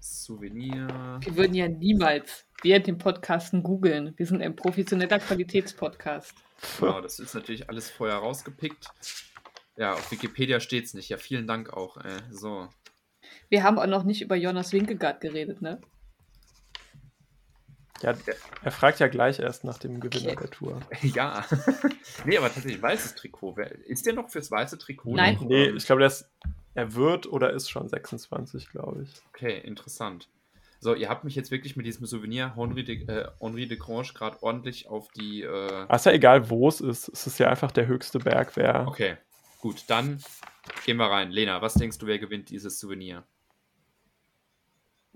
Souvenir. Wir würden ja niemals während dem Podcasten googeln. Wir sind ein professioneller Qualitätspodcast. Genau, das ist natürlich alles vorher rausgepickt. Ja, auf Wikipedia steht es nicht. Ja, vielen Dank auch. Äh, so. Wir haben auch noch nicht über Jonas Winkegaard geredet, ne? Ja, er fragt ja gleich erst nach dem Gewinner Okay. der Tour. ja. nee, aber tatsächlich weißes Trikot. Wer, ist der noch fürs weiße Trikot? Nein. Nee, ähm, ich glaube, der ist, er wird oder ist schon 26, glaube ich. Okay, interessant. So, ihr habt mich jetzt wirklich mit diesem Souvenir Henri de, äh, Henri de Grange gerade ordentlich auf die. Äh, ist ja egal, wo es ist. Es ist ja einfach der höchste Berg, wer. Okay, gut, dann gehen wir rein. Lena, was denkst du, wer gewinnt dieses Souvenir?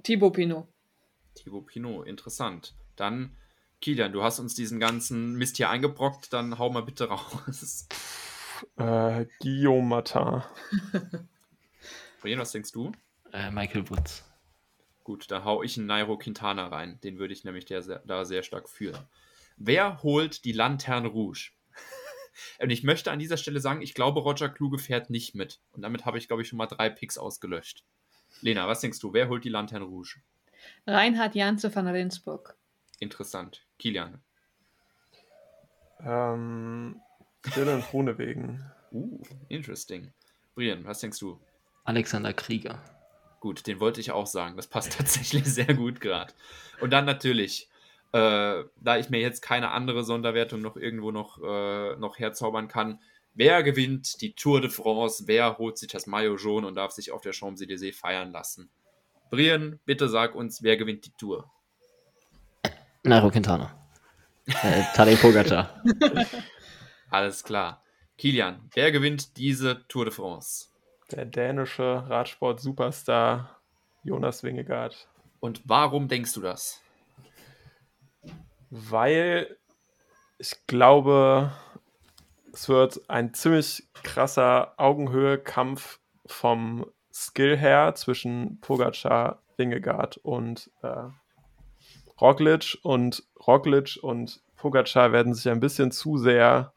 Thibaut Pinot. Thibaut Pinot, interessant. Dann, Kilian, du hast uns diesen ganzen Mist hier eingebrockt, dann hau mal bitte raus. Äh, Guillaume Martin. Brian, was denkst du? Äh, Michael Woods. Gut, da hau ich einen Nairo Quintana rein. Den würde ich nämlich der, da sehr stark fühlen. Wer holt die Lanterne Rouge? Und ich möchte an dieser Stelle sagen, ich glaube, Roger Kluge fährt nicht mit. Und damit habe ich, glaube ich, schon mal drei Picks ausgelöscht. Lena, was denkst du? Wer holt die Lanterne Rouge? Reinhard Janze van Rensburg. Interessant. Kilian. Ähm, Dylan Groenewegen. Uh, interesting. Brian, was denkst du? Alexander Krieger. Gut, den wollte ich auch sagen. Das passt tatsächlich sehr gut gerade. Und dann natürlich, äh, da ich mir jetzt keine andere Sonderwertung noch irgendwo noch, äh, noch herzaubern kann, wer gewinnt die Tour de France? Wer holt sich das Maillot jaune und darf sich auf der Champs-Élysées feiern lassen? Brian, bitte sag uns, wer gewinnt die Tour? Nairo Quintana. äh, Tadej Pogacar. Alles klar. Kilian, wer gewinnt diese Tour de France? Der dänische Radsport-Superstar Jonas Wingegaard. Und warum denkst du das? Weil ich glaube, es wird ein ziemlich krasser Augenhöhe-Kampf vom Skill her zwischen Pogacar, Wingegaard und äh, Roglic. Und Roglic und Pogacar werden sich ein bisschen zu sehr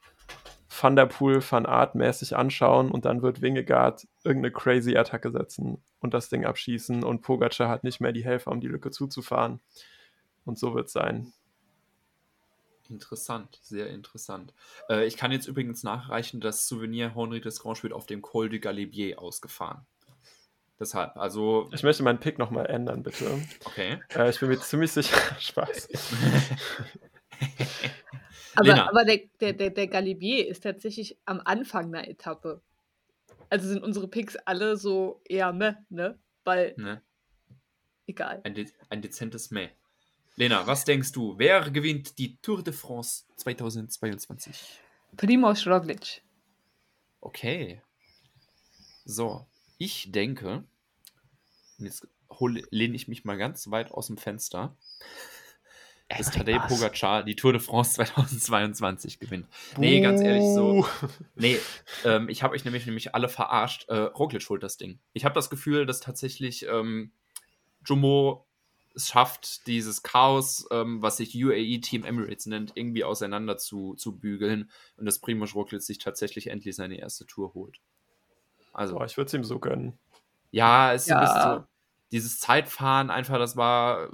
Van der Poel, Van Art mäßig anschauen und dann wird Wingegaard irgendeine crazy Attacke setzen und das Ding abschießen und Pogacar hat nicht mehr die Helfer, um die Lücke zuzufahren. Und so wird es sein. Interessant, sehr interessant. Äh, ich kann jetzt übrigens nachreichen, das Souvenir Henri Desgrange wird auf dem Col du Galibier ausgefahren. Deshalb, also. Ich möchte meinen Pick nochmal ändern, bitte. Okay. Äh, ich bin mir ziemlich sicher. Spaß. aber, aber der, der, der, der Galibier ist tatsächlich am Anfang einer Etappe. Also sind unsere Picks alle so eher ne, ne? Weil. Ne. Egal. Ein, de ein dezentes Meh. Lena, was denkst du? Wer gewinnt die Tour de France 2022? Primoz Roglic. Okay. So, ich denke, jetzt hole, lehne ich mich mal ganz weit aus dem Fenster, dass Tadej Pogacar die Tour de France 2022 gewinnt. Nee, ganz ehrlich, so. Nee, ähm, ich habe euch nämlich, nämlich alle verarscht. Äh, Roglic holt das Ding. Ich habe das Gefühl, dass tatsächlich ähm, Jumbo es schafft, dieses Chaos, ähm, was sich UAE Team Emirates nennt, irgendwie auseinander zu, zu bügeln und dass Primoz Roglic sich tatsächlich endlich seine erste Tour holt. Also, Boah, ich würde es ihm so gönnen. Ja, es ist ja. bisschen so, dieses Zeitfahren einfach, das war,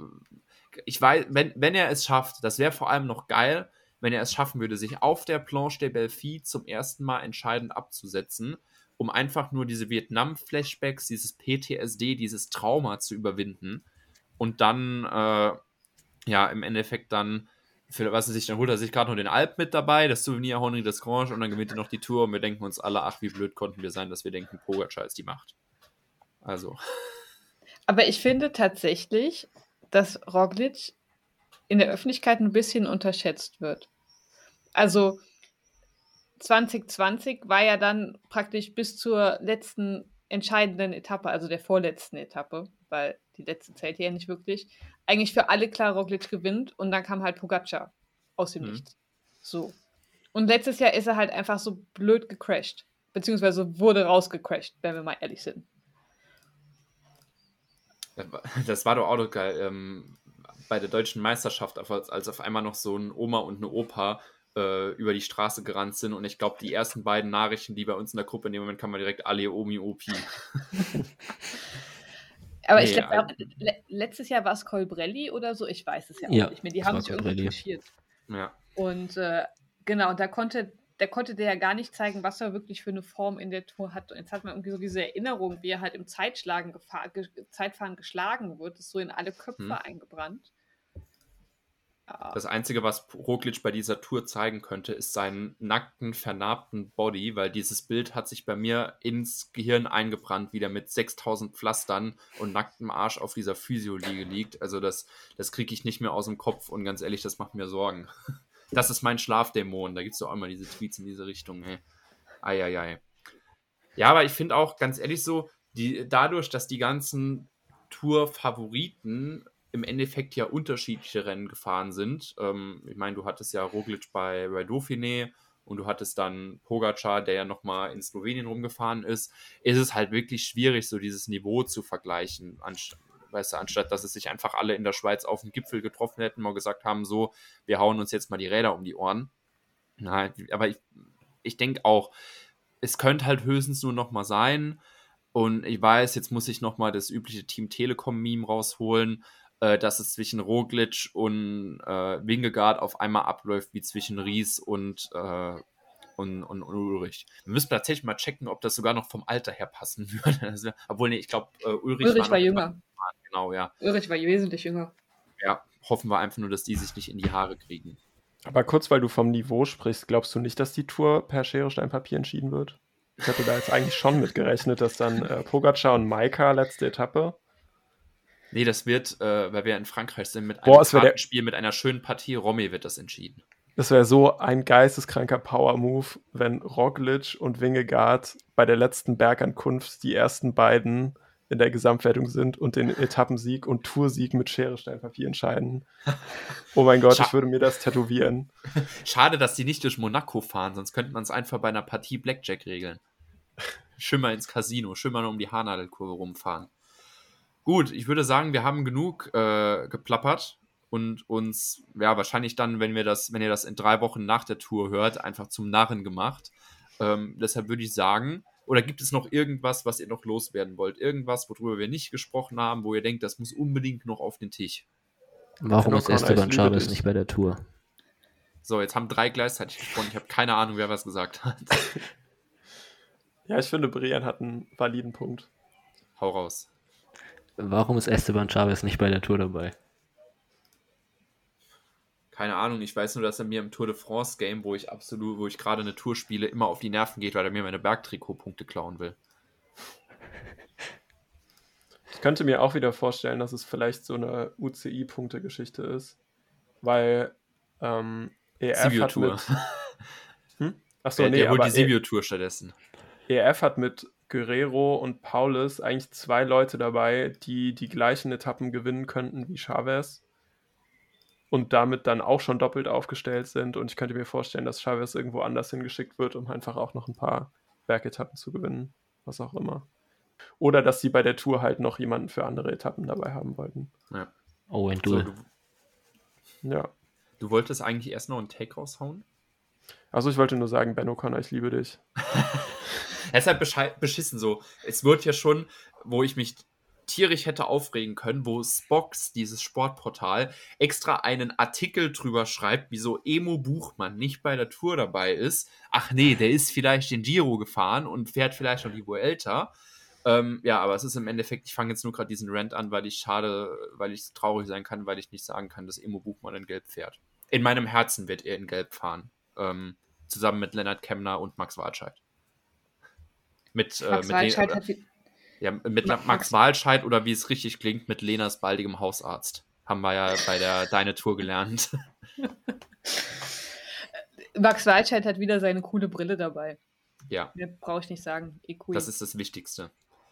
ich weiß, wenn, wenn er es schafft, das wäre vor allem noch geil, wenn er es schaffen würde, sich auf der Planche de Belfi zum ersten Mal entscheidend abzusetzen, um einfach nur diese Vietnam-Flashbacks, dieses PTSD, dieses Trauma zu überwinden und dann, äh, ja, im Endeffekt dann, für was er sich, dann holt er sich gerade noch den Alp mit dabei, das Souvenir Henri Desgrange und dann gewinnt er noch die Tour und wir denken uns alle, ach, wie blöd konnten wir sein, dass wir denken, Pogacar ist die Macht. Also. Aber ich finde tatsächlich, dass Roglic in der Öffentlichkeit ein bisschen unterschätzt wird. Also 2020 war ja dann praktisch bis zur letzten entscheidenden Etappe, also der vorletzten Etappe, weil die letzte zählt ja nicht wirklich, eigentlich für alle klar Roglic gewinnt und dann kam halt Pogacar aus dem mhm. Nichts. So. Und letztes Jahr ist er halt einfach so blöd gecrashed. Beziehungsweise wurde rausgecrashed, wenn wir mal ehrlich sind. Das war doch auch geil. Ähm, bei der deutschen Meisterschaft, als, als auf einmal noch so ein Oma und eine Opa äh, über die Straße gerannt sind. Und ich glaube, die ersten beiden Nachrichten, die bei uns in der Gruppe in dem Moment kann man direkt alle Omi Opi. Aber nee, ich glaube, le letztes Jahr war es Colbrelli oder so, ich weiß es ja, ja auch nicht mehr. Die haben sich irgendwie touchiert. Ja. Und äh, genau, da konnte, da konnte der ja gar nicht zeigen, was er wirklich für eine Form in der Tour hat. Und jetzt hat man irgendwie so diese Erinnerung, wie er halt im Zeitschlagen ge Zeitfahren geschlagen wird, ist so in alle Köpfe hm. eingebrannt. Das Einzige, was Roglic bei dieser Tour zeigen könnte, ist seinen nackten, vernarbten Body, weil dieses Bild hat sich bei mir ins Gehirn eingebrannt, wie der mit 6000 Pflastern und nacktem Arsch auf dieser Physioliege liegt. Also das, das kriege ich nicht mehr aus dem Kopf und ganz ehrlich, das macht mir Sorgen. Das ist mein Schlafdämon. Da gibt es doch auch immer diese Tweets in diese Richtung. Ey. Eieiei. Ja, aber ich finde auch, ganz ehrlich so, die, dadurch, dass die ganzen Tour-Favoriten im Endeffekt ja unterschiedliche Rennen gefahren sind. Ähm, ich meine, du hattest ja Roglic bei, bei Dauphiné und du hattest dann Pogacar, der ja nochmal in Slowenien rumgefahren ist, ist es halt wirklich schwierig, so dieses Niveau zu vergleichen. Anst weißt du, anstatt dass es sich einfach alle in der Schweiz auf dem Gipfel getroffen hätten, mal gesagt haben, so, wir hauen uns jetzt mal die Räder um die Ohren. Na, aber ich, ich denke auch, es könnte halt höchstens nur nochmal sein. Und ich weiß, jetzt muss ich nochmal das übliche Team Telekom-Meme rausholen äh, dass es zwischen Roglic und äh, Wingegaard auf einmal abläuft wie zwischen Ries und, äh, und, und, und, Ulrich. Wir müssen tatsächlich mal checken, ob das sogar noch vom Alter her passen würde. Also, obwohl, nee, ich glaube, äh, Ulrich, Ulrich war, war jünger. Genau, ja. Ulrich war wesentlich jünger. Ja, hoffen wir einfach nur, dass die sich nicht in die Haare kriegen. Aber kurz, weil du vom Niveau sprichst, glaubst du nicht, dass die Tour per Schere, Stein, Papier entschieden wird? Ich hätte da jetzt eigentlich schon mit gerechnet, dass dann äh, Pogacar und Maika letzte Etappe Nee, das wird, äh, weil wir in Frankreich sind, mit einem Boah, Spiel mit einer schönen Partie. Romy wird das entschieden. Das wäre so ein geisteskranker Power-Move, wenn Roglic und Wingegaard bei der letzten Bergankunft die ersten beiden in der Gesamtwertung sind und den Etappensieg und Toursieg mit Schere, Stein, Papier entscheiden. Oh mein Gott, Scha ich würde mir das tätowieren. Schade, dass die nicht durch Monaco fahren, sonst könnte man es einfach bei einer Partie Blackjack regeln. Schimmer ins Casino, schimmer nur um die Haarnadelkurve rumfahren. Gut, ich würde sagen, wir haben genug äh, geplappert und uns, ja, wahrscheinlich dann, wenn wir das, wenn ihr das in drei Wochen nach der Tour hört, einfach zum Narren gemacht. Ähm, deshalb würde ich sagen, oder gibt es noch irgendwas, was ihr noch loswerden wollt? Irgendwas, worüber wir nicht gesprochen haben, wo ihr denkt, das muss unbedingt noch auf den Tisch? Warum ist Esteban Chavez nicht bei der Tour? So, jetzt haben drei gleichzeitig gesprochen. Ich habe keine Ahnung, wer was gesagt hat. ja, ich finde, Brian hat einen validen Punkt. Hau raus. Warum ist Esteban Chavez nicht bei der Tour dabei? Keine Ahnung, ich weiß nur, dass er mir im Tour de France Game, wo ich absolut, wo ich gerade eine Tour spiele, immer auf die Nerven geht, weil er mir meine Bergtrikotpunkte klauen will. Ich könnte mir auch wieder vorstellen, dass es vielleicht so eine UCI-Punkte-Geschichte ist, weil ähm, EF hat mit... Hm? Achso, nee, der holt die Sibio-Tour stattdessen. EF hat mit Guerrero und Paulus eigentlich zwei Leute dabei, die die gleichen Etappen gewinnen könnten wie Chavez und damit dann auch schon doppelt aufgestellt sind. Und ich könnte mir vorstellen, dass Chavez irgendwo anders hingeschickt wird, um einfach auch noch ein paar Bergetappen zu gewinnen, was auch immer. Oder dass sie bei der Tour halt noch jemanden für andere Etappen dabei haben wollten. Ja. Oh, ein Duel. So, ja. Du wolltest eigentlich erst noch einen Take raushauen? Also ich wollte nur sagen, Ben O'Connor, ich liebe dich. Es ist halt beschissen so. Es wird ja schon, wo ich mich tierisch hätte aufregen können, wo Spox, dieses Sportportal, extra einen Artikel drüber schreibt, wieso Emo Buchmann nicht bei der Tour dabei ist. Ach nee, der ist vielleicht den Giro gefahren und fährt vielleicht noch die Vuelta. Ähm, ja, aber es ist im Endeffekt, ich fange jetzt nur gerade diesen Rant an, weil ich schade, weil ich traurig sein kann, weil ich nicht sagen kann, dass Emo Buchmann in Gelb fährt. In meinem Herzen wird er in Gelb fahren. Ähm, zusammen mit Lennart Kemner und Max Wartscheid. Mit, äh, Max, mit den, hat ja, mit Max, Max Walscheid oder wie es richtig klingt, mit Lenas baldigem Hausarzt. Haben wir ja bei der Deine Tour gelernt. Max Walscheid hat wieder seine coole Brille dabei. Ja. Mehr brauche ich nicht sagen. Eh cool. Das ist das Wichtigste.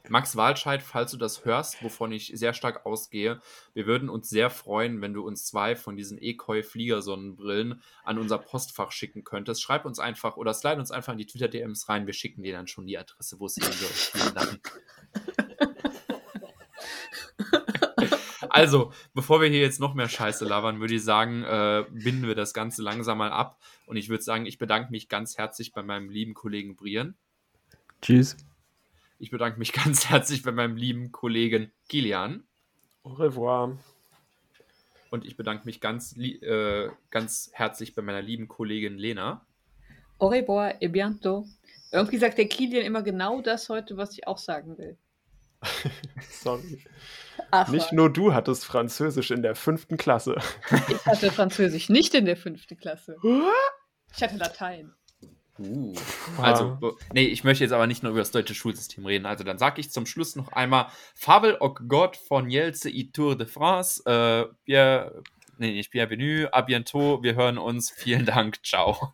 Max Walscheid, falls du das hörst, wovon ich sehr stark ausgehe, wir würden uns sehr freuen, wenn du uns zwei von diesen Ekoi-Fliegersonnenbrillen an unser Postfach schicken könntest. Schreib uns einfach oder slide uns einfach in die Twitter-DMs rein. Wir schicken dir dann schon die Adresse, wo es hin soll. Also, bevor wir hier jetzt noch mehr Scheiße labern, würde ich sagen, äh, binden wir das Ganze langsam mal ab. Und ich würde sagen, ich bedanke mich ganz herzlich bei meinem lieben Kollegen Brian. Tschüss. Ich bedanke mich ganz herzlich bei meinem lieben Kollegen Kilian. Au revoir. Und ich bedanke mich ganz, äh, ganz herzlich bei meiner lieben Kollegin Lena. Au revoir et bientôt. Irgendwie sagt der Kilian immer genau das heute, was ich auch sagen will. Sorry. Ach, nicht nur du hattest Französisch in der fünften Klasse. Ich hatte Französisch nicht in der fünften Klasse. Ich hatte Latein. Uh. Also, nee, ich möchte jetzt aber nicht nur über das deutsche Schulsystem reden. Also, dann sage ich zum Schluss noch einmal: Fabel au God von Jelze i Tour de France. Äh, wir, nee, nicht bienvenue, à bientôt. Wir hören uns. Vielen Dank. Ciao.